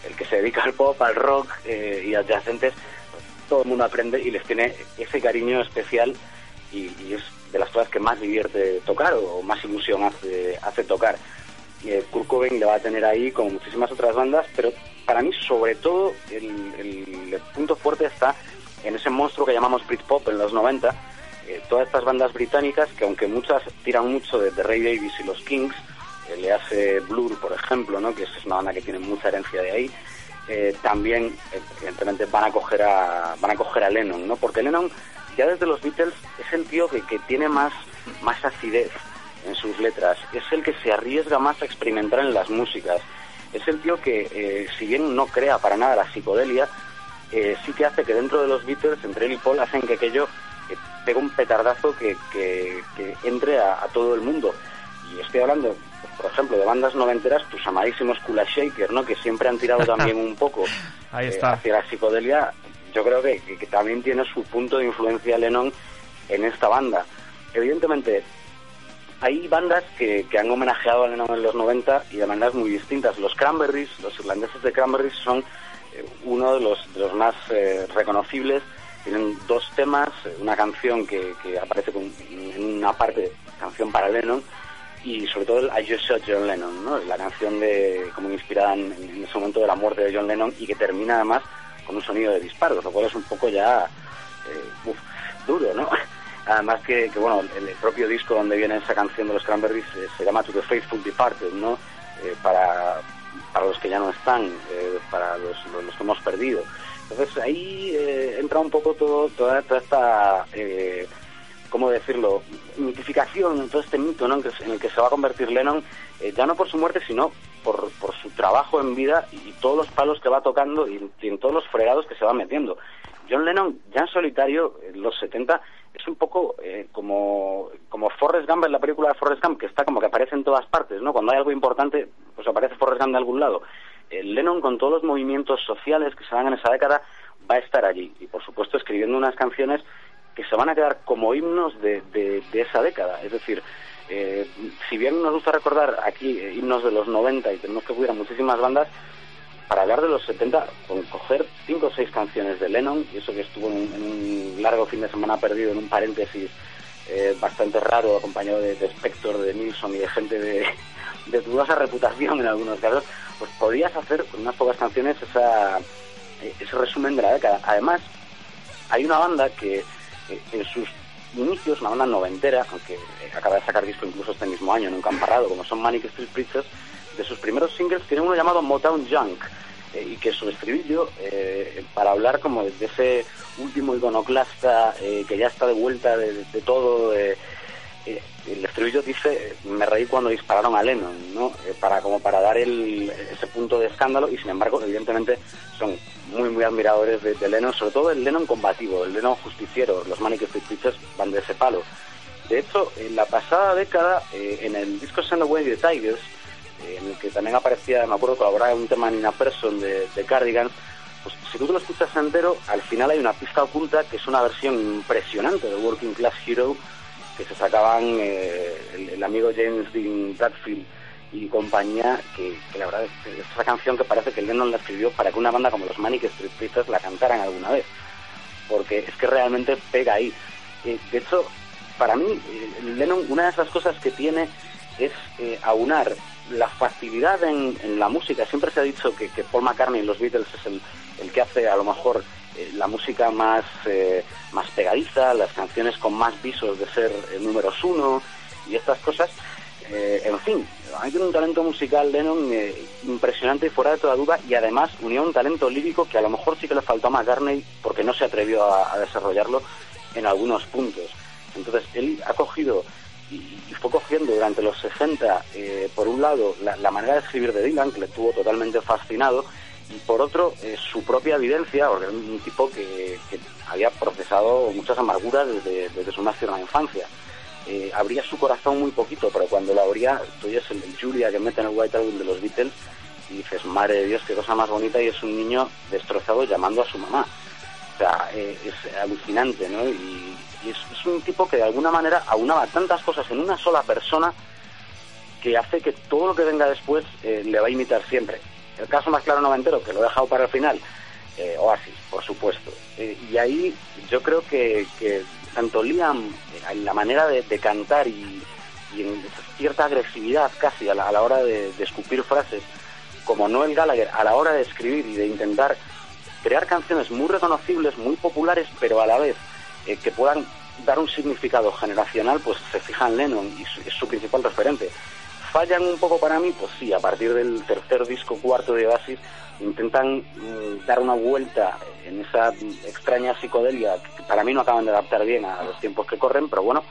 El que se dedica al pop, al rock eh, y adyacentes, pues, todo el mundo aprende y les tiene ese cariño especial y, y es de las cosas que más divierte tocar o más ilusión hace, hace tocar. Eh, Kurt Cobain le va a tener ahí como muchísimas otras bandas, pero para mí sobre todo el- el punto fuerte está en ese monstruo que llamamos Britpop en los 90, eh, todas estas bandas británicas que aunque muchas tiran mucho de, de Ray Davis y los Kings, eh, le hace Blur por ejemplo, ¿no? que es una banda que tiene mucha herencia de ahí, eh, también evidentemente van a coger a van a coger a Lennon, ¿no? Porque Lennon ya desde los Beatles es el tío que, que tiene más más acidez en sus letras, es el que se arriesga más a experimentar en las músicas, es el tío que si bien no crea para nada la psicodelia, eh, sí que hace que dentro de los Beatles, entre él y Paul, hacen que aquello eh, pegue un petardazo que, que- que entre a, a todo el mundo. Y estoy hablando, pues, por ejemplo, de bandas noventeras, tus amadísimos Kula Shaker, ¿no? que siempre han tirado también un poco Ahí eh, está. hacia la psicodelia. Yo creo que, que- que también tiene su punto de influencia Lennon en esta banda. evidentemente, hay bandas que, que han homenajeado a Lennon en los 90 y de maneras muy distintas. Los Cranberries, los irlandeses de Cranberries, son uno de los, de los más eh, reconocibles. Tienen dos temas, eh, una canción que, que aparece con- en una parte, canción para Lennon, y sobre todo el I Just Shot John Lennon, ¿no? la canción de como inspirada en, en ese momento de la muerte de John Lennon y que termina además con un sonido de disparos, lo cual es un poco ya eh, duro, ¿no? Además que, que, bueno, el, el propio disco donde viene esa canción de los Cranberries eh, se llama To the Faithful Departed, ¿no? Eh, para, para los que ya no están, eh, para los, que hemos perdido. Entonces ahí eh, entra un poco todo, toda, esta, eh, ¿cómo decirlo?, mitificación, todo este mito ¿no? en el que se va a convertir Lennon, eh, ya no por su muerte, sino por, por su trabajo en vida y todos los palos que va tocando y, y en todos los fregados que se va metiendo. John Lennon, ya en solitario, en los 70, es un poco eh, como, como Forrest Gump en la película de Forrest Gump, que está como que aparece en todas partes, ¿no? Cuando hay algo importante, pues aparece Forrest Gump de algún lado. Eh, Lennon, con todos los movimientos sociales que se dan en esa década, va a estar allí. Y, por supuesto, escribiendo unas canciones que se van a quedar como himnos de, de, de esa década. Es decir, eh, si bien nos gusta recordar aquí eh, himnos de los 90 y tenemos que hubiera muchísimas bandas, para hablar de los 70, con coger cinco o seis canciones de Lennon, y eso que estuvo en un, largo fin de semana perdido en un paréntesis eh, bastante raro, acompañado de, de Spector, de Nilsson y de gente de, dudosa reputación en algunos casos, pues podías hacer con unas pocas canciones esa, ese resumen de la década. Además, hay una banda que eh, en sus inicios, una banda noventera, aunque eh, acaba de sacar disco incluso este mismo año, nunca han parado, como son Manic Street Preachers, de sus primeros singles tienen uno llamado Motown Junk, y que su estribillo, eh, para hablar como de ese último iconoclasta eh, que ya está de vuelta de, todo, eh, eh, el estribillo dice, me reí cuando dispararon a Lennon, ¿no? Eh, para, como para dar el, ese punto de escándalo, y sin embargo, evidentemente, son muy, muy admiradores de, Lennon, sobre todo el Lennon combativo, el Lennon justiciero, los Manic Street Preachers van de ese palo. De hecho, en la pasada década, eh, en el disco Send Away the Tigers, eh, en el que también aparecía, me acuerdo, colaboraba un tema Nina Persson de, de Cardigans, pues si tú lo escuchas entero, al final hay una pista oculta que es una versión impresionante de Working Class Hero que se sacaban eh, el, amigo James Dean Bradfield y compañía, que, que la verdad es, es esa canción que parece que Lennon la escribió para que una banda como los Manic Street Preachers la cantaran alguna vez, porque es que realmente pega ahí. Eh, de hecho, para mí, eh, Lennon, una de esas cosas que tiene es eh, aunar la facilidad en, en, la música. Siempre se ha dicho que, Paul McCartney en los Beatles es el, el que hace a lo mejor eh, la música más, eh, más pegadiza, las canciones con más visos de ser eh, números uno y estas cosas. Eh, en fin, hay un talento musical Lennon eh, impresionante y fuera de toda duda y además unió un talento lírico que a lo mejor sí que le faltó a McCartney porque no se atrevió a desarrollarlo en algunos puntos. Entonces él ha cogido y, fue cogiendo durante los 60, eh, por un lado, la, manera de escribir de Dylan, que le estuvo totalmente fascinado, y por otro, eh, su propia evidencia, porque era un tipo que, había procesado muchas amarguras desde, desde su más tierna infancia. Eh, abría su corazón muy poquito, pero cuando lo abría, tú oyes el, el Julia que mete en el White Album de los Beatles y dices, madre de Dios, qué cosa más bonita, y es un niño destrozado llamando a su mamá. O sea, es alucinante, ¿no? Y, y es, un tipo que de alguna manera aunaba tantas cosas en una sola persona que hace que todo lo que venga después eh, le va a imitar siempre. El caso más claro noventero, que lo he dejado para el final, eh, Oasis, por supuesto. Eh, y ahí yo creo que, tanto Liam, en la manera de, cantar y, en cierta agresividad casi a la, hora de, escupir frases, como Noel Gallagher a la hora de escribir y de intentar crear canciones muy reconocibles, muy populares, pero a la vez eh, que puedan dar un significado generacional, pues se fija en Lennon y su, es su principal referente. Fallan un poco para mí, pues sí, a partir del tercer disco, cuarto de Oasis, intentan mm, dar una vuelta en esa extraña psicodelia que para mí no acaban de adaptar bien a los tiempos que corren, pero bueno,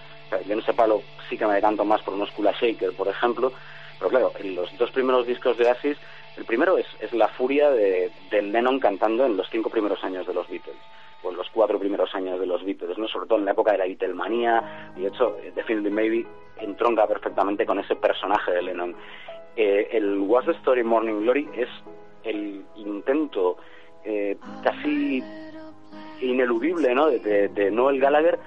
yo en ese palo sí que me decanto más por unos Kula Shaker, por ejemplo, pero claro, en los dos primeros discos de Oasis, el primero es, es la furia de, de Lennon cantando en los cinco primeros años de los Beatles pues los cuatro primeros años de los Beatles, ¿no? sobre todo en la época de la Beatlemanía, y de hecho Definitely Maybe entronca perfectamente con ese personaje de Lennon. Eh, el What's the Story Morning Glory es el intento eh, casi ineludible ¿no? de, Noel Gallagher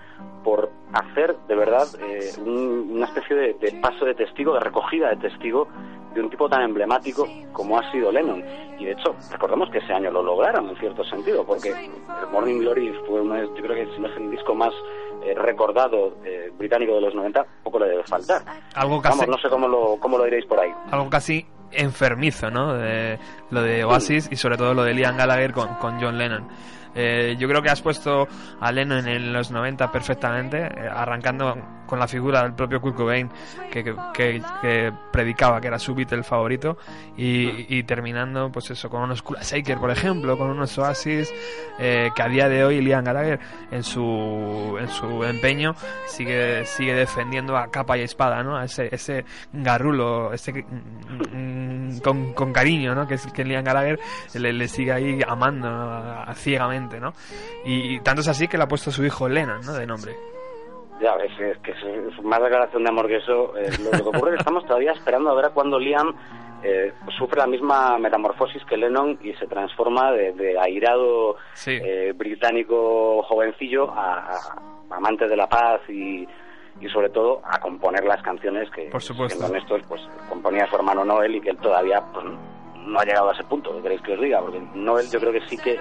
por hacer de verdad eh, un- una especie de paso de testigo, de recogida de testigo de un tipo tan emblemático como ha sido Lennon. Y de hecho, recordemos que ese año lo lograron en cierto sentido, porque el Morning Glory fue uno de, yo creo que si no es el disco más eh, recordado eh, británico de los 90, poco le debe faltar. Algo casi, Vamos, no sé cómo lo, cómo lo diréis por ahí. algo casi enfermizo, ¿no? De, lo de Oasis y sobre todo lo de Liam Gallagher con, con John Lennon. Eh, yo creo que has puesto a Lennon en los 90 perfectamente, eh, arrancando con la figura del propio Kurt Cobain, que, que, que- predicaba que era su Beatle favorito, y, y terminando, pues eso, con unos Kula Shaker, por ejemplo, con unos Oasis, eh, que a día de hoy Liam Gallagher, en su, en su empeño, sigue, sigue defendiendo a capa y espada, ¿no? A ese, ese garrulo, ese mm, mm, con, con cariño, ¿no? Que que Liam Gallagher le, le sigue ahí amando ¿no? ciegamente, ¿no? Y, y tanto es así que le ha puesto a su hijo Lennon, ¿no? De nombre. Ya, es, es que es, es más declaración de amor que eso. Eh, lo, lo que ocurre es que estamos todavía esperando a ver a cuándo Liam eh, sufre la misma metamorfosis que Lennon y se transforma de, de airado Sí. eh, británico jovencillo a, a amante de la paz y, y sobre todo a componer las canciones que, Por supuesto. honestos, pues componía su hermano Noel y que él todavía pues, no ha llegado a ese punto, ¿qué queréis que os diga? Porque Noel yo creo que sí que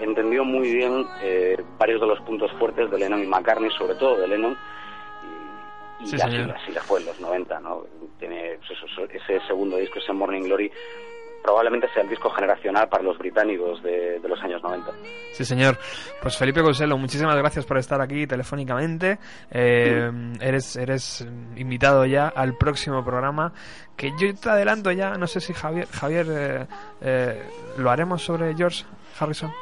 entendió muy bien eh, varios de los puntos fuertes de Lennon y McCartney, sobre todo de Lennon, y, y Sí, así, así le fue en los 90, ¿no? Tiene pues, eso, eso, ese segundo disco, ese Morning Glory, probablemente sea el disco generacional para los británicos de, de los años 90. Sí, señor. Pues Felipe Consuelo, muchísimas gracias por estar aquí telefónicamente. Eh, eres, eres invitado ya al próximo programa. Que yo te adelanto ya, no sé si Javier, Javier eh, eh, lo haremos sobre George Harrison.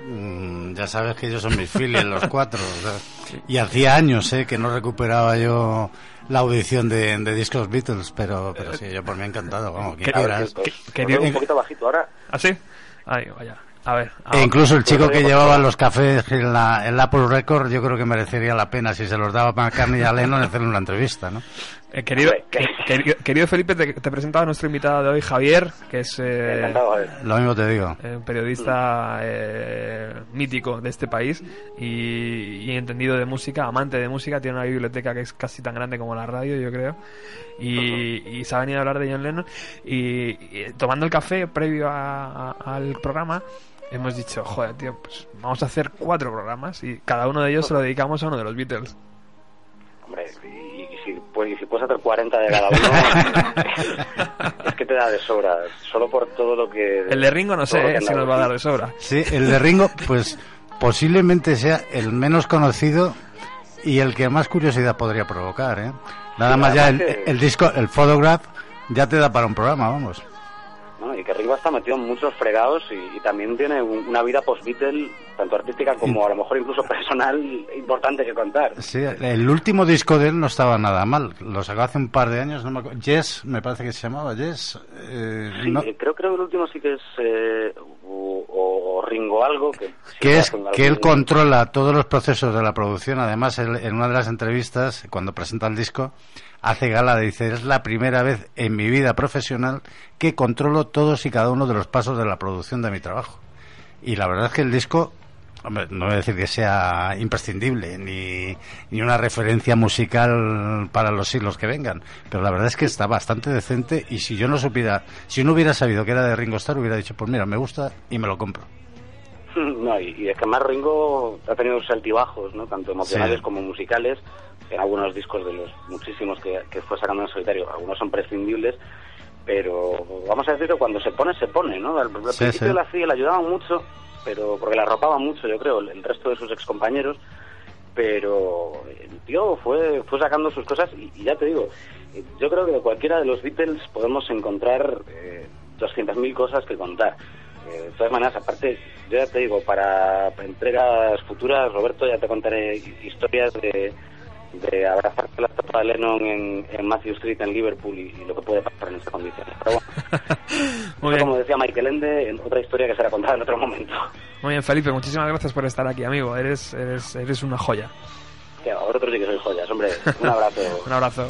Mm, ya sabes que ellos son mis filias, los cuatro. o sea, y hacía años eh, que no recuperaba yo la audición de, de discos Beatles, pero, pero sí, yo por mí encantado, vamos, que ¿Qué- quieras. Pues, ¿Qué- os querido- veo un poquito bajito ahora. ¿Ah, sí? Ay, vaya. A ver. E ahora. incluso el chico que llevaba los cafés en la, en la Apple Record, yo creo que merecería la pena si se los daba para McCartney y a Lennon hacerle una entrevista, ¿no? Eh, querido, Hombre, que- que- querido, Felipe, te, te presentaba a nuestro invitado de hoy, Javier, que es eh. Lo mismo te digo. eh, un periodista eh, mítico de este país y, y entendido de música, amante de música, tiene una biblioteca que es casi tan grande como la radio, yo creo, y, y se ha venido a hablar de John Lennon. Y, y tomando el café previo a- a- al programa hemos dicho, joder, tío, pues vamos a hacer cuatro programas y cada uno de ellos se lo dedicamos a uno de los Beatles. Hombre, y si, pues, y si puedes hacer 40 de cada uno, es que te da de sobra. Solo por todo lo que. El de Ringo no sé eh, si nos va a dar de sobra. Sí, el de Ringo, pues posiblemente sea el menos conocido y el que más curiosidad podría provocar, ¿eh? Nada Sí, más ya el, que- el disco, el Photograph, ya te da para un programa, vamos. ¿No? Y que Ringo está metido en muchos fregados y, y también tiene un- una vida post-Beatle, tanto artística como a lo mejor incluso personal, importante que contar. Sí, el último disco de él no estaba nada mal. Lo sacó hace un par de años, no me acuerdo. Yes, me parece que se llamaba Yes. eh, Sí, no- eh, creo, creo que el último sí que es eh, Ringo algo que, que es que él controla todos los procesos de la producción. Además, él, en una de las entrevistas, cuando presenta el disco, hace gala de dice, es la primera vez en mi vida profesional que controlo todos y cada uno de los pasos de la producción de mi trabajo. Y la verdad es que el disco, hombre, no voy a decir que sea imprescindible, ni, ni una referencia musical para los siglos que vengan, pero la verdad es que está bastante decente y si yo no supiera, si no hubiera sabido que era de Ringo Starr, hubiera dicho, pues mira, me gusta y me lo compro. No, y, y es que más Ringo ha tenido sus altibajos, ¿no? Tanto emocionales Sí. como musicales, en algunos discos de los muchísimos que, que fue sacando en solitario. Algunos son prescindibles, pero vamos a decir que cuando se pone, se pone, ¿no? Al, al Sí, principio sí. la hacía, le ayudaban mucho, pero porque la arropaban mucho, yo creo, el, el resto de sus excompañeros, pero el tío fue, fue sacando sus cosas y, y ya te digo, yo creo que de cualquiera de los Beatles podemos encontrar eh, 200.000 cosas que contar. Eh, de todas maneras, aparte, yo ya te digo, para entregas futuras, Roberto, ya te contaré historias de, de abrazarte la estatua de Lennon en, en Matthew Street en Liverpool y, y lo que puede pasar en esas condiciones. Pero bueno, como decía Michael Ende, en otra historia que será contada en otro momento. muy bien, Felipe, muchísimas gracias por estar aquí, amigo. Eres, eres, eres una joya. Que vosotros sí que sois joyas, hombre. Un abrazo. Un abrazo.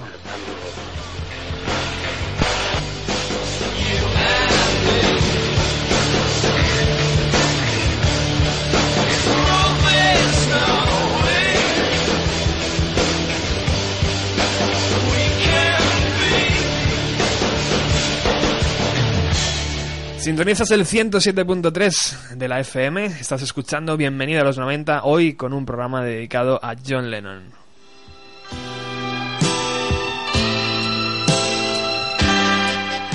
Sintonizas el 107.3 de la FM, estás escuchando Bienvenida a los 90, hoy con un programa dedicado a John Lennon.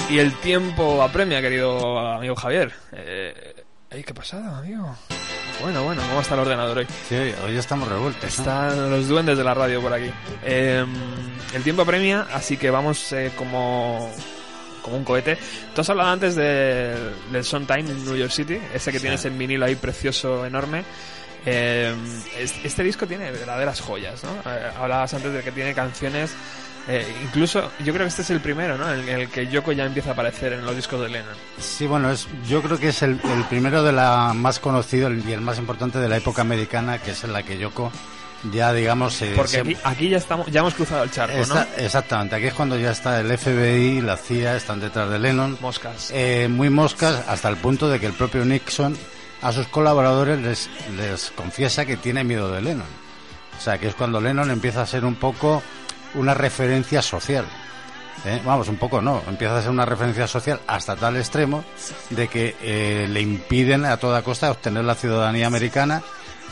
Y el tiempo apremia, querido amigo Javier. Eh, ¡Ay, qué pasada, amigo! Bueno, bueno, ¿cómo está el ordenador hoy? Sí, hoy estamos revueltos. ¿no? Están los duendes de la radio por aquí. Eh, el tiempo apremia, así que vamos eh, como, como un cohete. Tú has hablado antes de, del Sondheim en New York City, ese que tienes en vinilo ahí precioso, enorme. Eh, es- este disco tiene verdaderas joyas, ¿no? Hablabas antes de que tiene canciones. Eh, incluso, yo creo que este es el primero, ¿no? En el que Yoko ya empieza a aparecer en los discos de Lennon. Sí, bueno, es, yo creo que es el, el primero de la más conocido y el más importante de la época americana, que es en la que Yoko ya, digamos, eh, Porque aquí, aquí ya estamos, ya hemos cruzado el charco, está- ¿no? exactamente, aquí es cuando ya está el FBI, la CIA, están detrás de Lennon, Moscas. eh, muy moscas, hasta el punto de que el propio Nixon a sus colaboradores les, les confiesa que tiene miedo de Lennon. O sea, que es cuando Lennon empieza a ser un poco una referencia social. ¿eh? Vamos, un poco no, empieza a ser una referencia social hasta tal extremo de que eh, le impiden a toda costa obtener la ciudadanía americana,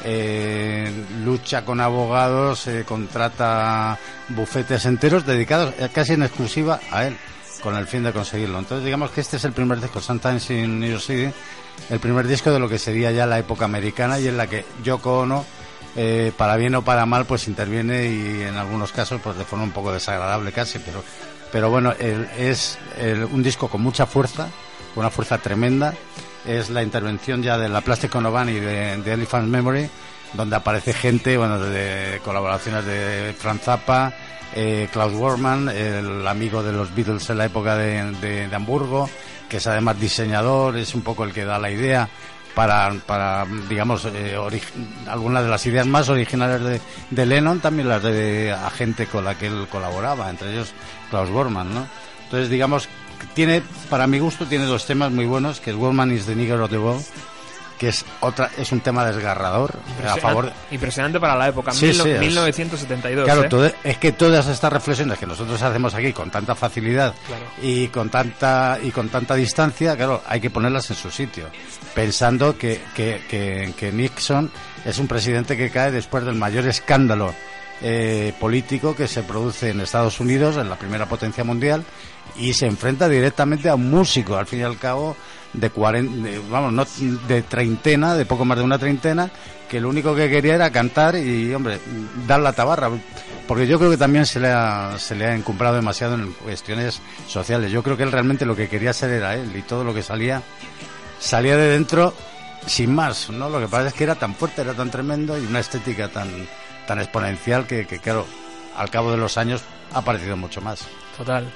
eh, lucha con abogados, contrata bufetes enteros dedicados casi en exclusiva a él, con el fin de conseguirlo. Entonces, digamos que este es el primer disco, Sometimes in New York City, el primer disco de lo que sería ya la época americana y en la que Yoko Ono, eh, para bien o para mal, pues interviene y en algunos casos, pues de forma un poco desagradable casi, pero, pero bueno, es el- un disco con mucha fuerza, una fuerza tremenda. Es la intervención ya de la Plastic Ono y de, Elephant Memory, donde aparece gente, bueno, de, colaboraciones de Franz Zappa, eh, Klaus Worman, el amigo de los Beatles en la época de- de Hamburgo, que es además diseñador, es un poco el que da la idea para, para digamos, eh, algunas de las ideas más originales de, Lennon, también las de la gente con la que él colaboraba, entre ellos Klaus Worman, ¿no? Entonces, digamos, tiene, para mi gusto, tiene dos temas muy buenos, que es Worman is the Nigger of the World, que es otra, es un tema desgarrador a favor Impresionante para la época, Sí, mil- sí, es- 1972. Claro, ¿eh? todo- es que todas estas reflexiones que nosotros hacemos aquí con tanta facilidad Claro. y con tanta y con tanta distancia, claro, hay que ponerlas en su sitio, pensando que, que, que- que Nixon es un presidente que cae después del mayor escándalo eh, político que se produce en Estados Unidos, en la primera potencia mundial, y se enfrenta directamente a un músico, al fin y al cabo, de, cuaren- de, vamos, no, de treintena, de poco más de una treintena, que lo único que quería era cantar y, hombre, dar la tabarra. Porque yo creo que también se le ha, se le ha encumbrado demasiado en cuestiones sociales. Yo creo que él realmente lo que quería ser era él y todo lo que salía, salía de dentro sin más, ¿no? Lo que pasa es que era tan fuerte, era tan tremendo y una estética tan, tan exponencial que, que, claro, al cabo de los años ha aparecido mucho más. Total.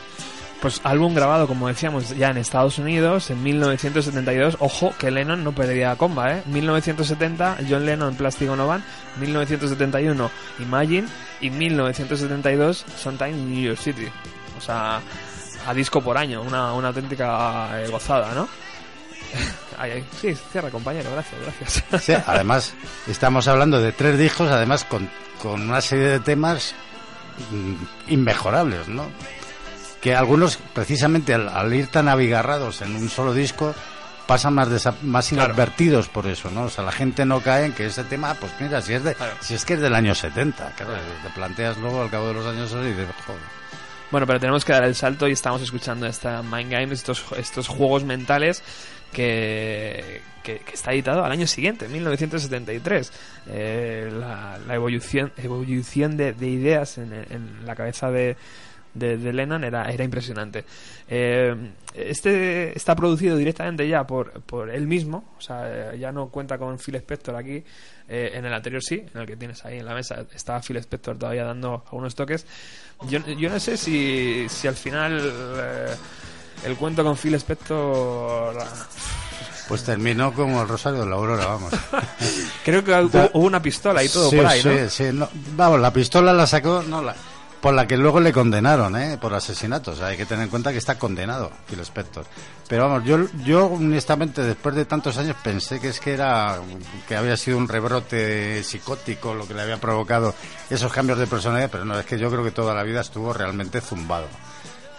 Pues álbum grabado, como decíamos, ya en Estados Unidos en 1972. Ojo, que Lennon no perdía comba, ¿eh? 1970, John Lennon, Plastic Ono Band. 1971, Imagine. Y 1972, Sometime in New York City. O sea, a disco por año. Una, una auténtica eh, gozada, ¿no? Sí, cierra, compañero. Gracias, gracias. Sí, además, estamos hablando de tres discos, además con, con una serie de temas mm, inmejorables, ¿no? Que algunos, precisamente al, al ir tan abigarrados en un solo disco, pasan más, desa- más Claro. inadvertidos por eso, ¿no? O sea, la gente no cae en que ese tema, pues mira, si es, de, Claro. si es que es del año 70, claro, te planteas luego al cabo de los años y dices, joder. Bueno, pero tenemos que dar el salto y estamos escuchando esta Mind Games, estos, estos juegos mentales que, que, que está editado al año siguiente, 1973. Eh, la, la evolución, evolución de, de ideas en, en la cabeza de, de, de Lennon era, era impresionante. Eh, este está producido directamente ya por, por él mismo, o sea, ya no cuenta con Phil Spector aquí. Eh, en el anterior sí, en el que tienes ahí en la mesa, estaba Phil Spector todavía dando algunos toques. Yo, yo no sé si, si al final eh, el cuento con Phil Spector. Pues terminó como el Rosario de la Aurora, vamos. Creo que hubo, hubo una pistola y todo sí, por ahí, sí, ¿no? sí, no, Vamos, la pistola la sacó, no, la, por la que luego le condenaron, ¿eh? Por asesinato. O sea, hay que tener en cuenta que está condenado, Phil Spector. Pero vamos, yo, yo honestamente, después de tantos años, pensé que es que era, que había sido un rebrote psicótico lo que le había provocado esos cambios de personalidad, pero no, es que yo creo que toda la vida estuvo realmente zumbado.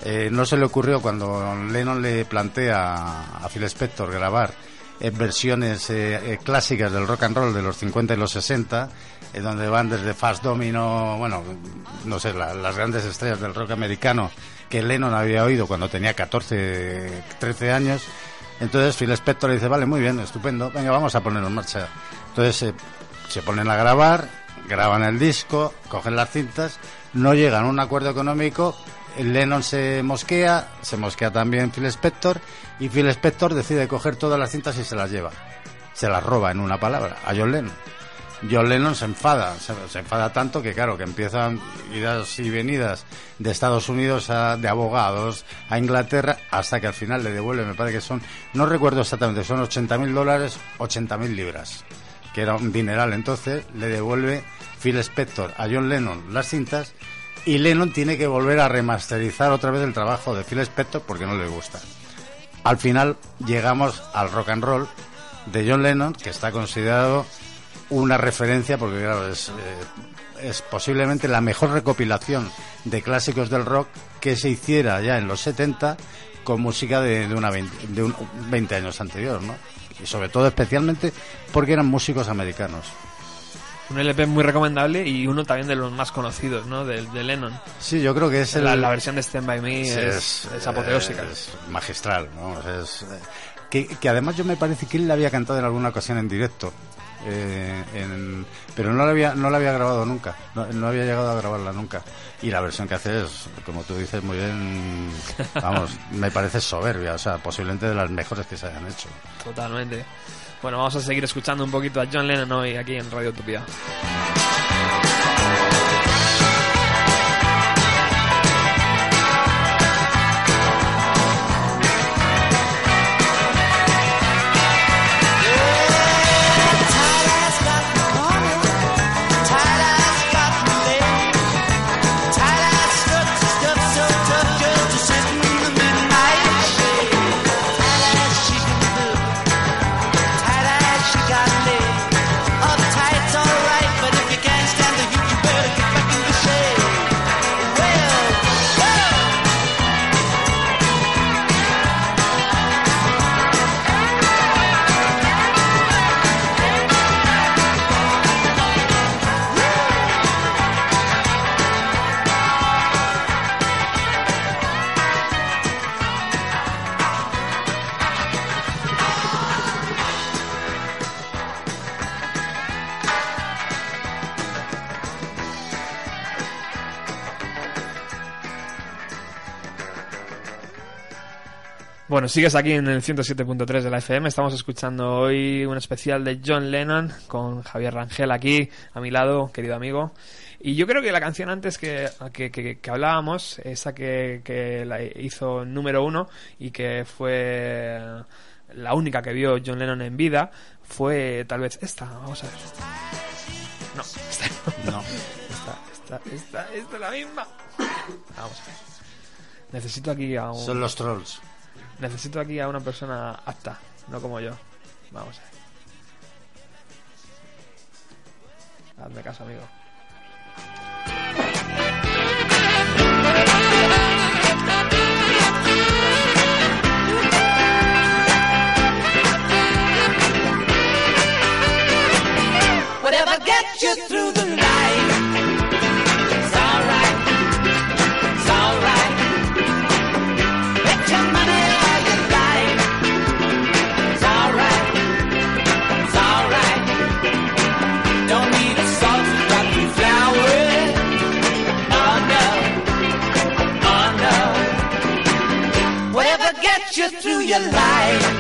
Eh, no se le ocurrió cuando Lennon le plantea a Phil Spector grabar eh, versiones eh, eh, clásicas del rock and roll de los 50 y los 60, donde van desde Fast Domino, bueno, no sé, la- las grandes estrellas del rock americano que Lennon había oído cuando tenía 14, 13 años. Entonces Phil Spector le dice, vale, muy bien, estupendo, venga, vamos a ponerlo en marcha. Entonces se ponen a grabar, graban el disco, cogen las cintas, no llegan a un acuerdo económico, Lennon se mosquea, se mosquea también Phil Spector, y Phil Spector decide coger todas las cintas y se las lleva. Se las roba en una palabra, a John Lennon. John Lennon se enfada, se, enfada tanto que claro, que empiezan idas y venidas de Estados Unidos a, de abogados a Inglaterra hasta que al final le devuelve, me parece que son, no recuerdo exactamente, son 80 mil dólares, 80 mil libras, que era un dineral. Entonces le devuelve Phil Spector a John Lennon las cintas y Lennon tiene que volver a remasterizar otra vez el trabajo de Phil Spector porque no le gusta. Al final llegamos al rock and roll de John Lennon, que está considerado una referencia, porque claro, es, eh, es posiblemente la mejor recopilación de clásicos del rock que se hiciera ya en los 70 con música de, de una 20, de un 20 años anterior, ¿no? Y sobre todo especialmente porque eran músicos americanos. Un LP muy recomendable y uno también de los más conocidos, ¿no? De, de Lennon. Sí, yo creo que es el, La, la versión de Stand By Me Sí, es, es apoteósica. es magistral, ¿no? Es, eh, que, que además yo me parece que él la había cantado en alguna ocasión en directo. Eh, en- pero no la había no la había grabado nunca no, no había llegado a grabarla nunca y la versión que hace es como tú dices muy bien vamos me parece soberbia o sea posiblemente de las mejores que se hayan hecho Totalmente. Bueno, vamos a seguir escuchando un poquito a John Lennon hoy aquí en Radio Utopía. Bueno, sigues aquí en el 107.3 de la FM. Estamos escuchando hoy un especial de John Lennon con Javier Rangel aquí a mi lado, querido amigo. Y yo creo que la canción antes que, que, que- que hablábamos, esa que, que la hizo número uno y que fue la única que vio John Lennon en vida, fue tal vez esta. Vamos a ver. No, esta no Esta, esta, esta, esta es la misma. Vamos a ver. Necesito aquí a un... son los trolls Necesito aquí a una persona apta, no como yo. Vamos a ver. Hazme caso, amigo. Whatever gets you through the night. You through your life.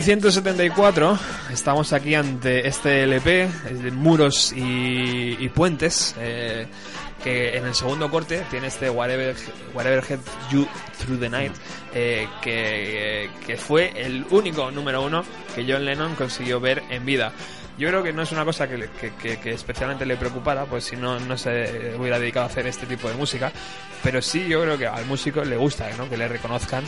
1974, estamos aquí ante este LP, de Muros y, y Puentes, eh, que en el segundo corte tiene este Whatever, Whatever Head You Through the Night, eh, que, que fue el único número uno que John Lennon consiguió ver en vida. Yo creo que no es una cosa que, que- que- que especialmente le preocupara, pues si no, no se hubiera dedicado a hacer este tipo de música, pero sí yo creo que al músico le gusta, ¿no? Que le reconozcan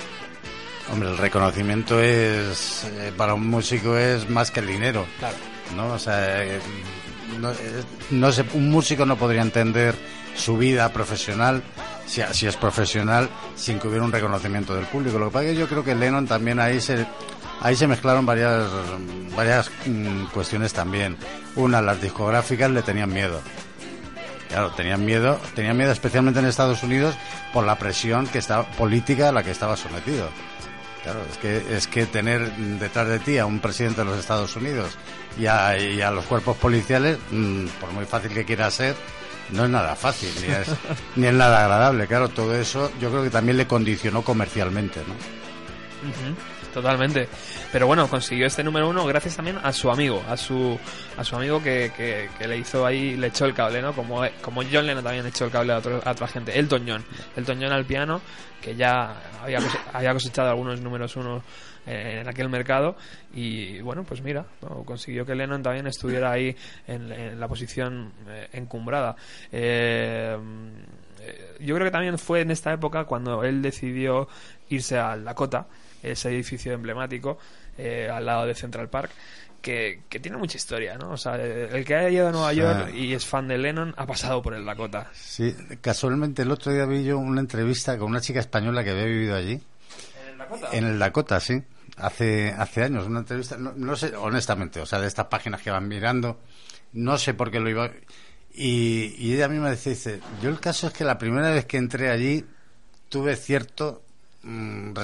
Hombre, el reconocimiento es, eh, para un músico es más que el dinero. Claro. ¿no? O sea, eh, no, eh, no sé, un músico no podría entender su vida profesional, si, si es profesional, sin que hubiera un reconocimiento del público. Lo que pasa es que yo creo que Lennon también ahí se, ahí se mezclaron varias, varias mm, cuestiones también. Una, las discográficas le tenían miedo. Claro, tenían miedo, tenían miedo especialmente en Estados Unidos por la presión que estaba, política a la que estaba sometido. Claro, es que, es que tener detrás de ti a un presidente de los Estados Unidos y a, y a los cuerpos policiales, mm, por muy fácil que quiera ser, no es nada fácil, ni es, ni es nada agradable. Claro, todo eso yo creo que también le condicionó comercialmente, ¿no? Totalmente. Pero bueno, consiguió este número uno gracias también a su amigo, a su a su amigo que, que, le hizo ahí, le echó el cable, ¿no? Como, como John Lennon también echó el cable a, otro- a otra gente. Elton John. Elton John al piano, que ya había, había cosechado algunos números uno eh, en aquel mercado. Y bueno, pues mira, consiguió que Lennon también estuviera ahí en, la posición eh, encumbrada. Eh, yo creo que también fue en esta época cuando él decidió irse al Dakota, ese edificio emblemático eh, al lado de Central Park, que, que tiene mucha historia, ¿no? O sea, eh, el que haya ido a Nueva. York y es fan de Lennon ha pasado por el Dakota. Sí, casualmente el otro día vi yo una entrevista con una chica española que había vivido allí. ¿En el Dakota? En el Dakota, sí. Hace, hace años, una entrevista, no, no sé, honestamente, o sea, de estas páginas que van mirando, no sé por qué lo iba. Y, y ella misma decía, dice, yo el caso es que la primera vez que entré allí tuve cierto mm,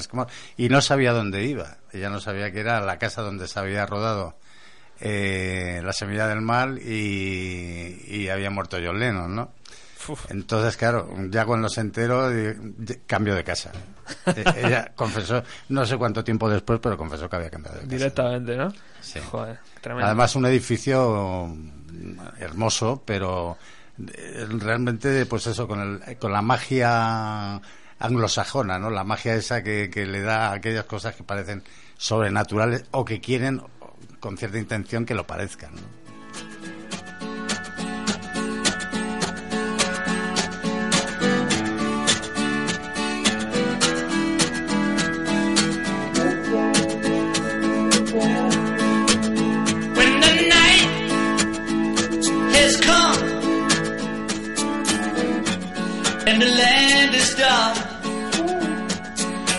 y no sabía dónde iba. Ella no sabía que era la casa donde se había rodado eh, La Semilla del Mal y, y había muerto John Lennon, ¿no? Uf. Entonces, claro, ya cuando se enteró, di- di- cambio de casa. Eh, Ella confesó, no sé cuánto tiempo después, pero confesó que había cambiado de casa. Directamente, ¿no? Sí. Joder, tremendo. Además, un edificio mm, hermoso, pero eh, realmente, pues eso, con, el, con la magia anglosajona, ¿no? La magia esa que, que le da a aquellas cosas que parecen sobrenaturales o que quieren, con cierta intención, que lo parezcan,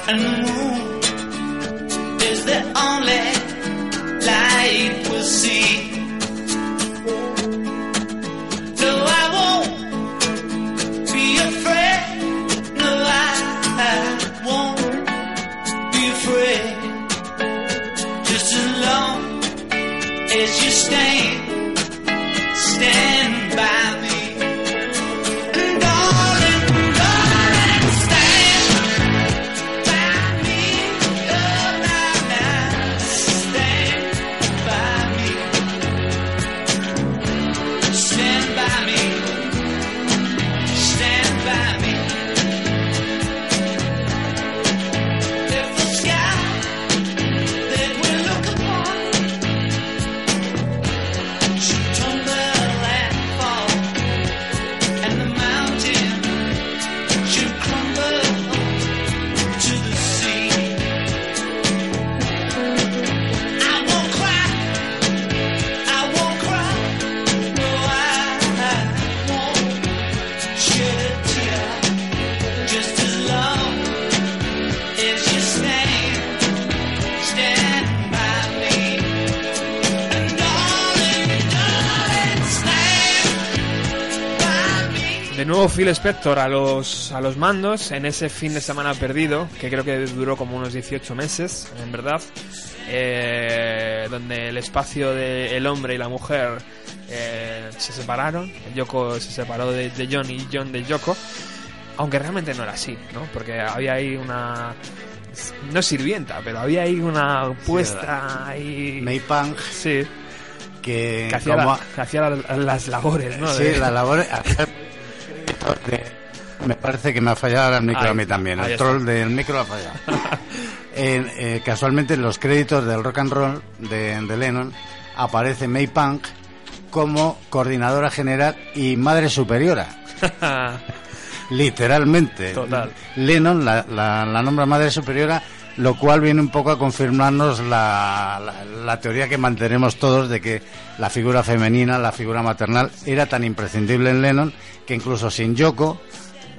and moon is the only light we'll see. No, I won't be afraid. No, I, I won't be afraid. Just as long as you stand De Phil Spector a los, a los mandos en ese fin de semana perdido, que creo que duró como unos 18 meses, en verdad, eh, donde el espacio del hombre y la mujer eh, se separaron, Yoko se separó de, de John y John de Yoko, aunque realmente no era así, ¿no? Porque había ahí una no sirvienta, pero había ahí una puesta ahí... May Pang, Sí, que, que hacía, como- la- que hacía la- las labores, ¿no? Sí, De- la labor. Me parece que me ha fallado el micro Ahí, a mí también. El está. troll del micro ha fallado. Eh, casualmente en los créditos del rock and roll de, de Lennon aparece May Punk como coordinadora general y madre superiora. Literalmente. Total. Lennon la, la- la nombra madre superiora, lo cual viene un poco a confirmarnos la, la- teoría que mantenemos todos de que la figura femenina, la figura maternal, era tan imprescindible en Lennon que incluso sin Yoko,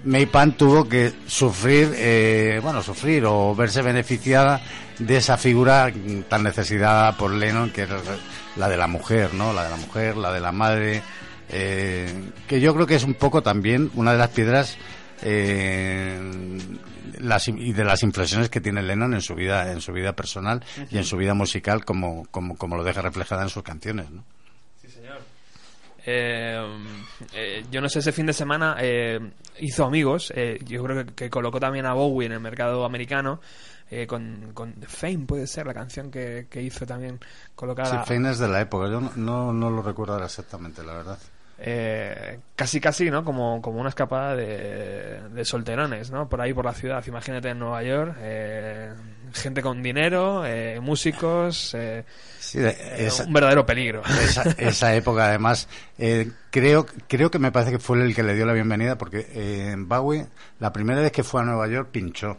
May Pan tuvo que sufrir, eh, bueno, sufrir o verse beneficiada de esa figura tan necesitada por Lennon, que era la de la mujer, ¿no? La de la mujer, la de la madre, eh, que yo creo que es un poco también una de las piedras eh, las, y de las inflexiones que tiene Lennon en su vida, en su vida personal y en su vida musical, como, como, como lo deja reflejada en sus canciones, ¿no? Eh, eh, yo no sé, ese fin de semana eh, hizo amigos. eh, yo creo que, que colocó también a Bowie en el mercado americano. eh, con, con Fame puede ser la canción que, que hizo también colocar Sí, a- Fein es de la época, yo no, no, no lo recuerdo ahora exactamente, la verdad. Eh, casi casi no como, como una escapada de, de solterones no por ahí por la ciudad imagínate en Nueva York eh, gente con dinero eh, músicos eh, Sí, eh, esa, un verdadero peligro esa, esa época, además, eh, creo, creo que me parece que fue el que le dio la bienvenida, porque eh, Bowie, la primera vez que fue a Nueva York, pinchó.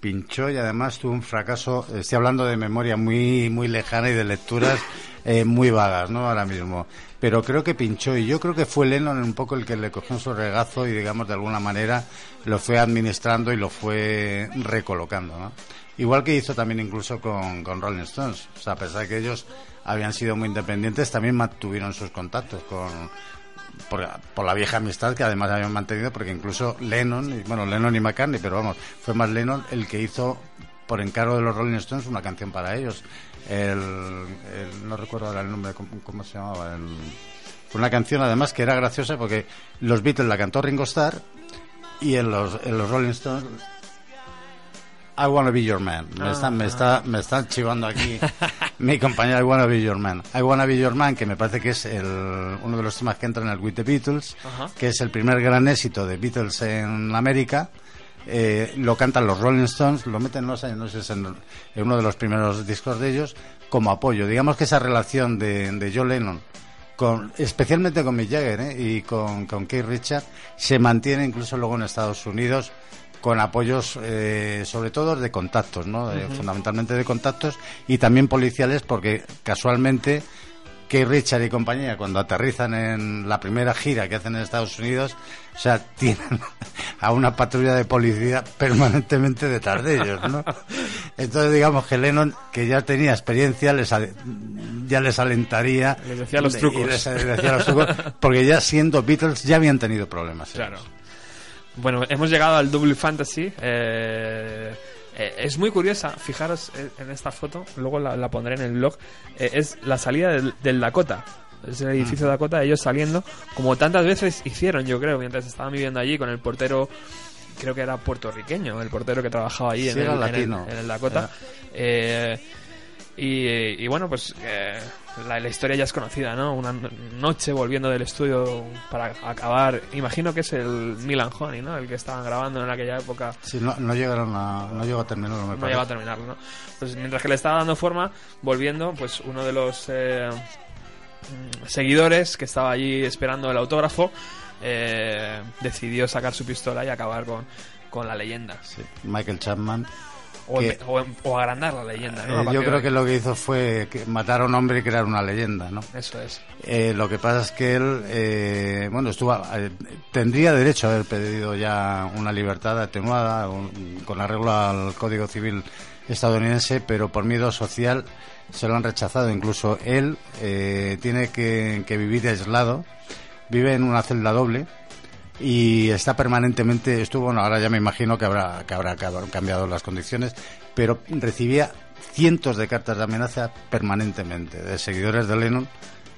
Pinchó y además tuvo un fracaso, estoy hablando de memoria muy, muy lejana y de lecturas eh, muy vagas, ¿no? Ahora mismo. Pero creo que pinchó y yo creo que fue Lennon un poco el que le cogió su regazo y, digamos, de alguna manera lo fue administrando y lo fue recolocando, ¿no? Igual que hizo también incluso con, con Rolling Stones. O sea, a pesar de que ellos habían sido muy independientes, también mantuvieron sus contactos con por, por la vieja amistad que además habían mantenido, porque incluso Lennon, bueno, Lennon y McCartney, pero vamos, fue más Lennon el que hizo por encargo de los Rolling Stones una canción para ellos. El, el- no recuerdo ahora el nombre, ¿cómo, se llamaba? El- fue una canción además que era graciosa porque los Beatles la cantó Ringo Starr y en los, en los Rolling Stones I wanna be your man. Me están, me está, me están chivando aquí mi compañero I wanna be your man. I wanna be your man, que me parece que es el, uno de los temas que entra en el With the Beatles, que es el primer gran éxito de Beatles en América. Eh, lo cantan los Rolling Stones, lo meten, sé si es en, en uno de los primeros discos de ellos, como apoyo. Digamos que esa relación de, de John Lennon con, especialmente con Mick Jagger ¿eh? y con, con Keith Richard, se mantiene incluso luego en Estados Unidos con apoyos eh, sobre todo de contactos, ¿no? Eh, fundamentalmente de contactos y también policiales porque casualmente Keith Richard y compañía cuando aterrizan en la primera gira que hacen en Estados Unidos, o sea, tienen a una patrulla de policía permanentemente detrás de ellos, ¿no? Entonces digamos que Lennon, que ya tenía experiencia, les ya les alentaría Les decía los y trucos. les decía los trucos, porque ya siendo Beatles ya habían tenido problemas. ¿eh? Claro. Bueno, hemos llegado al Double Fantasy. eh, eh, es muy curiosa, fijaros eh, en esta foto, luego la, la pondré en el blog. eh, es la salida del, del Dakota. Es el edificio Dakota, ellos saliendo, como tantas veces hicieron, yo creo, mientras estaban viviendo allí con el portero, creo que era puertorriqueño, el portero que trabajaba allí Sí, en, el, en, el, en el Dakota. Eh, y, y bueno, pues eh, la, la historia ya es conocida, ¿no? Una no- noche volviendo del estudio para acabar. Imagino que es el Milan Honey, ¿no? El que estaban grabando en aquella época. Sí, no, no llegaron a, no llegó a terminarlo, me No parece. llegaba a terminarlo, ¿no? Pues mientras que le estaba dando forma, volviendo, pues uno de los eh, mm, seguidores que estaba allí esperando el autógrafo eh, decidió sacar su pistola y acabar con, con la leyenda. Sí, Michael Chapman. O, Que- empe- o o agrandar la leyenda, Eh, yo creo que lo que hizo fue matar a un hombre y crear una leyenda, ¿no? Eso es. Eh, lo que pasa es que él, eh, bueno, estuvo, eh, tendría derecho a haber pedido ya una libertad atenuada un- con arreglo al Código Civil estadounidense, pero por miedo social se lo han rechazado. Incluso él eh, tiene que, que vivir aislado, vive en una celda doble y está permanentemente, estuvo, bueno, ahora ya me imagino que habrá, que habrá cambiado las condiciones, pero recibía cientos de cartas de amenaza permanentemente de seguidores de Lennon,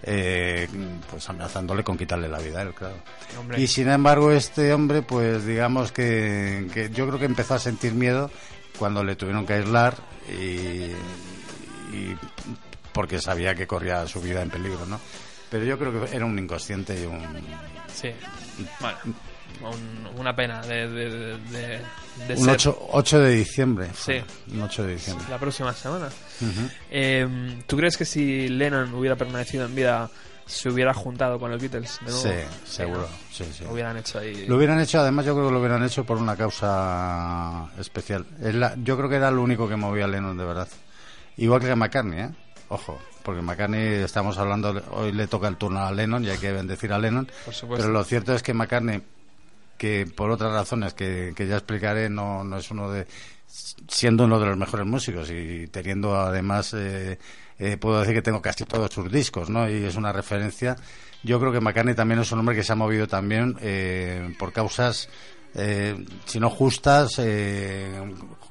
eh, pues amenazándole con quitarle la vida a él, claro. Hombre. Y sin embargo, este hombre, pues digamos que, que yo creo que empezó a sentir miedo cuando le tuvieron que aislar y, y porque sabía que corría su vida en peligro, ¿no? Pero yo creo que era un inconsciente y un... Sí. Bueno, un- una pena de, de, de, de- Un ser 8, 8 de diciembre. Sí. Un 8 de diciembre. la próxima semana. Eh, ¿Tú crees que si Lennon hubiera permanecido en vida, se hubiera juntado con los Beatles de nuevo? Sí, seguro. Sí, sí. Lo hubieran hecho ahí. Lo hubieran hecho, además yo creo que lo hubieran hecho por una causa especial. Es la- yo creo que era lo único que movía a Lennon de verdad. Igual que a McCartney, ¿eh? Ojo, porque McCartney estamos hablando, hoy le toca el turno a Lennon y hay que bendecir a Lennon. Por supuesto. Pero lo cierto es que McCartney, que por otras razones que, que ya explicaré, no, no es uno de. siendo uno de los mejores músicos y teniendo además. eh, eh, puedo decir que tengo casi todos sus discos, ¿no? Y es una referencia. Yo creo que McCartney también es un hombre que se ha movido también eh, por causas, eh, si no justas, eh,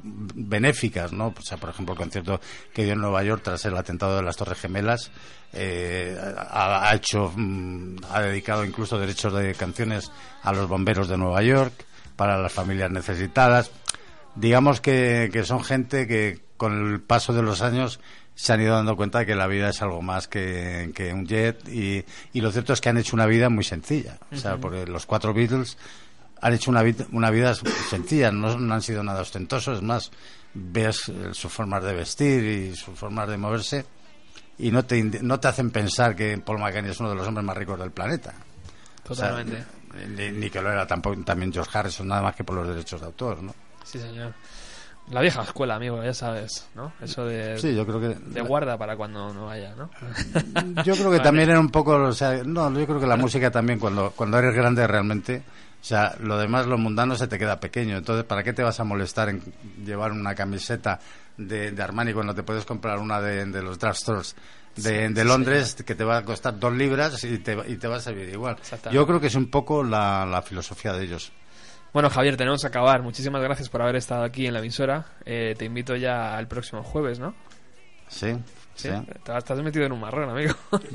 benéficas, ¿no? O sea, por ejemplo, el concierto que dio en Nueva York tras el atentado de las Torres Gemelas, eh, ha, ha hecho, mm, ha dedicado incluso derechos de canciones a los bomberos de Nueva York, para las familias necesitadas. Digamos que, que son gente que con el paso de los años se han ido dando cuenta de que la vida es algo más que, que un jet y, y lo cierto es que han hecho una vida muy sencilla. O sea, porque los cuatro Beatles han hecho una, vid- una vida sencilla, no, no han sido nada ostentosos, es más, ves eh, sus formas de vestir y sus formas de moverse y no te, no te hacen pensar que Paul McCartney es uno de los hombres más ricos del planeta. O sea, Totalmente. ni, ni que lo era tampoco, también George Harrison, nada más que por los derechos de autor, ¿no? Sí, señor. La vieja escuela, amigo, ya sabes, ¿no? Eso de, Sí, yo creo que... de guarda para cuando no vaya, ¿no? Yo creo que también era un poco, o sea, no, yo creo que la música también cuando cuando eres grande realmente, o sea, lo demás, lo mundano se te queda pequeño. Entonces, ¿para qué te vas a molestar en llevar una camiseta de, de Armani cuando te puedes comprar una de, de los drugstores de, de Londres que te va a costar dos libras y te, va- y te va a servir igual? Yo creo que es un poco la, la filosofía de ellos. Bueno, Javier, tenemos que acabar. Muchísimas gracias por haber estado aquí en la emisora. Eh, te invito ya al próximo jueves, ¿no? Sí, Sí. Te estás metido en un marrón, amigo.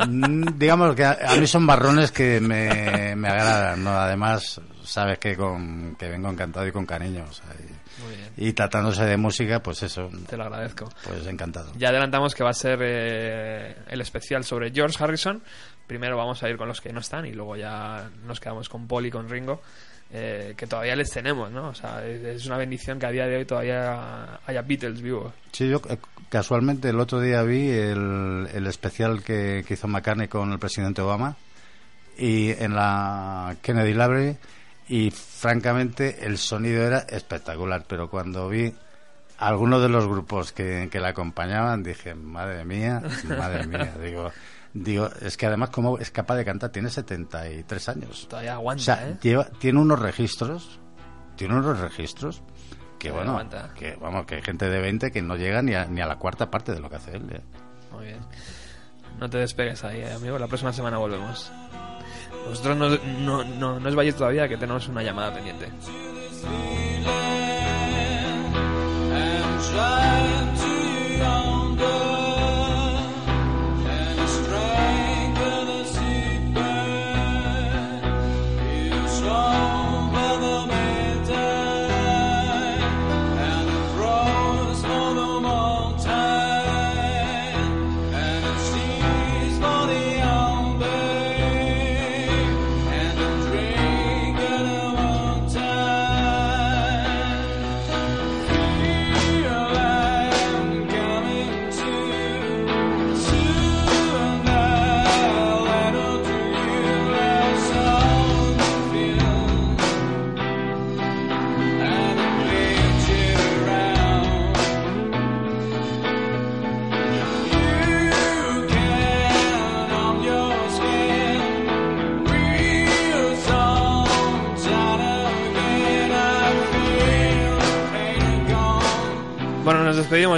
Mm, Digamos que a, a mí son marrones que me, me agradan, ¿no? Además, sabes que, con, que vengo encantado y con cariño, o sea, y- Muy bien. y, tratándose de música, pues eso, Te lo agradezco. pues encantado. Ya adelantamos que va a ser eh, el especial sobre George Harrison. Primero vamos a ir con los que no están y luego ya nos quedamos con Paul y con Ringo, eh, que todavía les tenemos, ¿no? O sea, es, una bendición que a día de hoy todavía haya Beatles vivos. Sí, yo eh, casualmente el otro día vi el, especial que, que hizo McCartney con el presidente Obama y en la Kennedy Library y francamente el sonido era espectacular, pero cuando vi algunos de los grupos que, que la acompañaban dije, madre mía, madre mía, digo, digo, es que además como es capaz de cantar, tiene 73 años. Todavía O aguanta, sea, ¿eh? lleva, tiene unos registros, tiene unos registros que Todavía bueno, aguanta. que vamos, que hay gente de 20 que no llega ni a, ni a la cuarta parte de lo que hace él. ¿eh? Muy bien. No te despegues ahí, eh, amigo. La próxima semana volvemos. Vosotros no, no, no, no os vayáis todavía, que tenemos una llamada pendiente.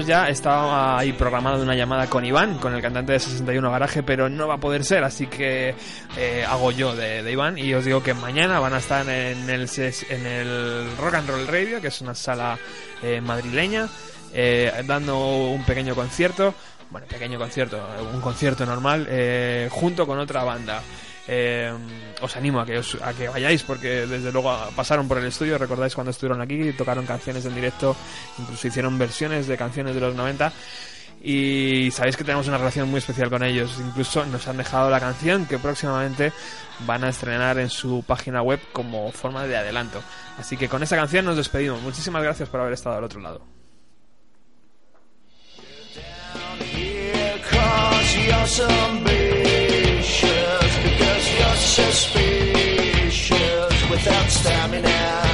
Ya. Estaba ahí programada una llamada con Iván, con el cantante de 61 Garaje, pero no va a poder ser, así que eh, hago yo de, Iván y os digo que mañana van a estar en el, en el Rock and Roll Radio, que es una sala eh, madrileña, eh, dando un pequeño concierto, bueno, pequeño concierto, un concierto normal, eh, junto con otra banda. Eh, os animo a que, os- a que vayáis porque desde luego pasaron por el estudio, recordáis cuando estuvieron aquí, tocaron canciones en directo, incluso hicieron versiones de canciones de los 90 y sabéis que tenemos una relación muy especial con ellos. Incluso nos han dejado la canción que próximamente van a estrenar en su página web como forma de adelanto. Así que con esa canción nos despedimos. Muchísimas gracias por haber estado al otro lado. suspicious because you're suspicious without stamina.